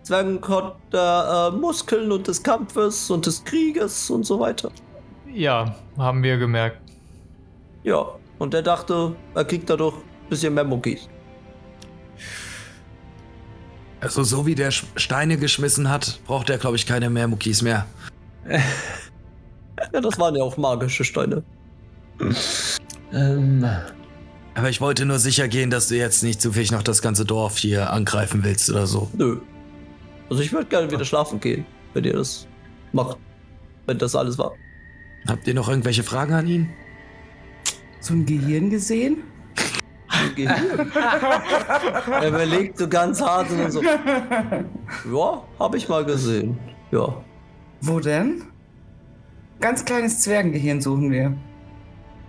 Zwerggott der äh, Muskeln und des Kampfes und des Krieges und so weiter. Ja, haben wir gemerkt. Ja, und er dachte, er kriegt dadurch ein bisschen mehr Muckis. Also so wie der Steine geschmissen hat, braucht er, glaube ich, keine mehr Muckis mehr. Ja, das waren ja auch magische Steine. Ähm, Aber ich wollte nur sicher gehen, dass du jetzt nicht zufällig noch das ganze Dorf hier angreifen willst oder so. Nö. Also ich würde gerne wieder schlafen gehen, wenn ihr das macht. Wenn das alles war. Habt ihr noch irgendwelche Fragen an ihn? So ein Gehirn gesehen? Gehirn. er überlegt so ganz hart und dann so. Ja, habe ich mal gesehen. Ja. Wo denn? Ganz kleines Zwergengehirn suchen wir.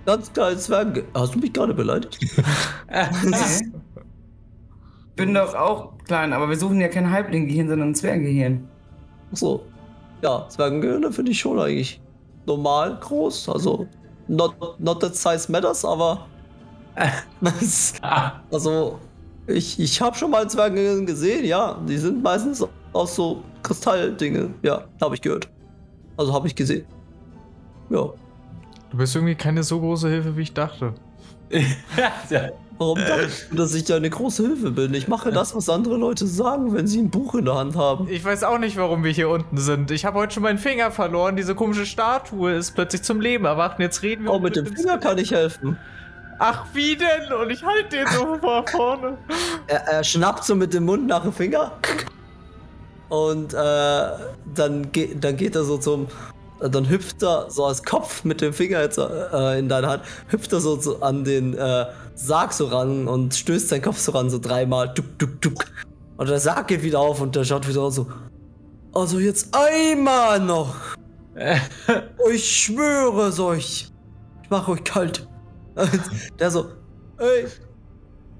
Ganz kleines Zwerg. Hast du mich gerade beleidigt? Bin doch auch klein, aber wir suchen ja kein Halblinggehirn, sondern ein Zwerggehirn. Ach so. Ja, Zwergengehirne finde ich schon eigentlich normal groß. Also, not, not that size matters, aber. also, ich, ich habe schon mal Zwergengehirn gesehen, ja. Die sind meistens aus so Kristalldinge. Ja, habe ich gehört. Also, habe ich gesehen. Ja. Du bist irgendwie keine so große Hilfe, wie ich dachte. ja, Warum dachtest du, dass ich da eine große Hilfe bin? Ich mache das, was andere Leute sagen, wenn sie ein Buch in der Hand haben. Ich weiß auch nicht, warum wir hier unten sind. Ich habe heute schon meinen Finger verloren. Diese komische Statue ist plötzlich zum Leben erwacht. Und jetzt reden wir Oh, mit dem Finger kann ich helfen. Ach, wie denn? Und ich halte den so vor vorne. Er, er schnappt so mit dem Mund nach dem Finger. Und äh, dann, ge dann geht er so zum. Dann hüpft er so als Kopf mit dem Finger jetzt äh, in deiner Hand, hüpft er so, so an den äh, Sarg so ran und stößt seinen Kopf so ran, so dreimal. Duck, duck, duck. Und der Sarg geht wieder auf und der schaut wieder so. Also jetzt einmal noch. ich schwöre es euch. Ich mache euch kalt. Der so, ey,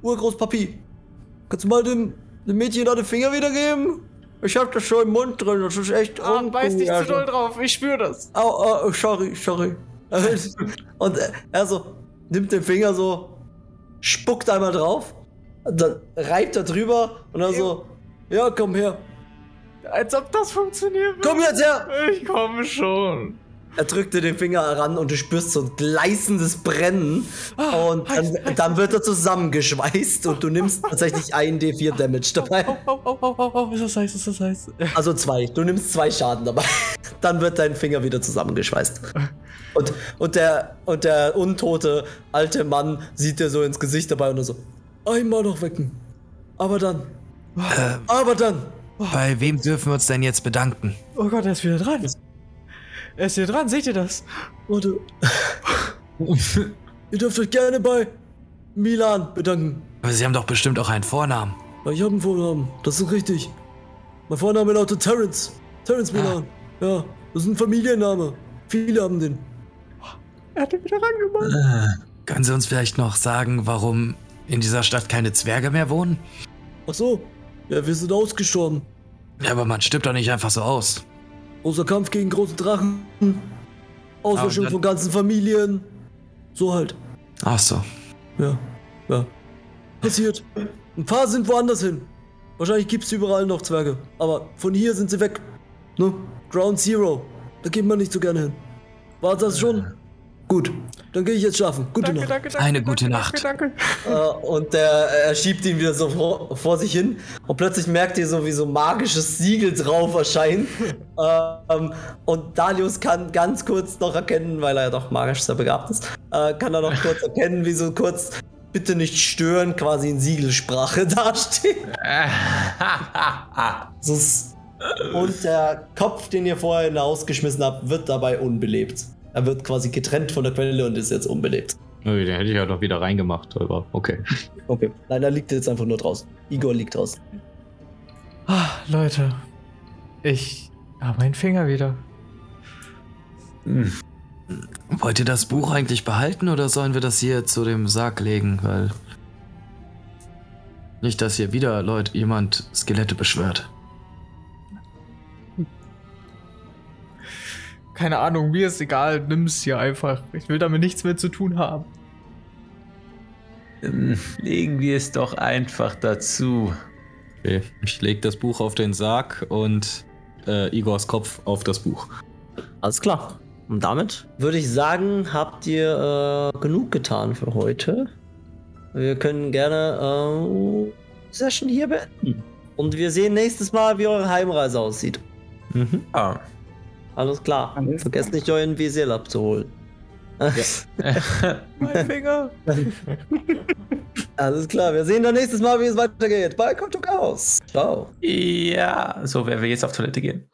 Urgroßpapi, kannst du mal dem, dem Mädchen da den Finger wiedergeben? Ich hab das schon im Mund drin, das ist echt Ah, beiß nicht zu ungut, doll drauf. Ich spüre das. Au, au, sorry, sorry. Und er so, nimmt den Finger so, spuckt einmal drauf, dann reibt er drüber und dann so, ja, komm her, Als ob das funktionieren würde. komm jetzt her! Ich komme schon. Er drückte den Finger heran und du spürst so ein gleißendes Brennen. Ah, Und dann, dann wird er zusammengeschweißt und du nimmst tatsächlich ein D4 Damage dabei. Oh, oh, oh, oh, oh, oh, ist das heiß, ist das heiß. Also zwei. Du nimmst zwei Schaden dabei. Dann wird dein Finger wieder zusammengeschweißt. Und, und, der, und der untote alte Mann sieht dir so ins Gesicht dabei und er so: Einmal noch wecken. Aber dann. Äh, Aber dann. bei wem dürfen wir uns denn jetzt bedanken? Oh Gott, er ist wieder dran. Er ist wieder dran, seht ihr das? Warte. Ihr dürft euch gerne bei Milan bedanken. Aber sie haben doch bestimmt auch einen Vornamen. Ja, ich habe einen Vornamen, das ist richtig. Mein Vorname lautet Terrence. Terrence Milan. Ja, das ist ein Familienname. Viele haben den. Er hat ihn wieder rangemacht. Können Sie uns vielleicht noch sagen, warum in dieser Stadt keine Zwerge mehr wohnen? Ach so. Ja, wir sind ausgestorben. Ja, aber man stirbt doch nicht einfach so aus. Großer Kampf gegen große Drachen. Auslöschung dann- von ganzen Familien. So halt. Ach so. Ja, ja. Passiert. Ein paar sind woanders hin. wahrscheinlich gibt's überall noch Zwerge. Aber von hier sind sie weg. Ne? Ground Zero. Da geht man nicht so gerne hin. War das schon? Gut, dann gehe ich jetzt schlafen. Gute Danke, Nacht. danke, danke. Eine gute danke, Nacht. Danke, Äh, und der, er schiebt ihn wieder so vor, vor sich hin und plötzlich merkt ihr so, wie so magisches Siegel drauf erscheint. ähm, und Dalius kann ganz kurz noch erkennen, weil er ja doch magisch sehr begabt ist, äh, kann er noch kurz erkennen, wie so kurz bitte nicht stören quasi in Siegelsprache dasteht. Und der Kopf, den ihr vorher hinausgeschmissen habt, wird dabei unbelebt. Er wird quasi getrennt von der Quelle und ist jetzt unbelebt. Ui, den hätte ich ja noch wieder reingemacht, aber okay. Okay. Nein, er liegt jetzt einfach nur draußen. Igor liegt draußen. Ah, Leute, ich habe meinen Finger wieder. Wollt ihr das Buch eigentlich behalten oder sollen wir das hier zu dem Sarg legen? Weil. Nicht, dass hier wieder Leute, jemand Skelette beschwört. Keine Ahnung, mir ist egal, nimm's hier einfach. Ich will damit nichts mehr zu tun haben. Ähm, Legen wir es doch einfach dazu. okay. Ich leg das Buch auf den Sarg und äh, Igors Kopf auf das Buch. Alles klar. Und damit würde ich sagen, habt ihr äh, genug getan für heute. Wir können gerne äh, die Session hier beenden. Und wir sehen nächstes Mal, wie eure Heimreise aussieht. Mhm. Ah. Alles klar. Alles Vergesst nicht, euren Visier abzuholen. Mein Finger. Alles klar. Wir sehen dann nächstes Mal, wie es weitergeht. Bei Kultur Chaos. Ciao. ja, so werden wir jetzt auf Toilette gehen.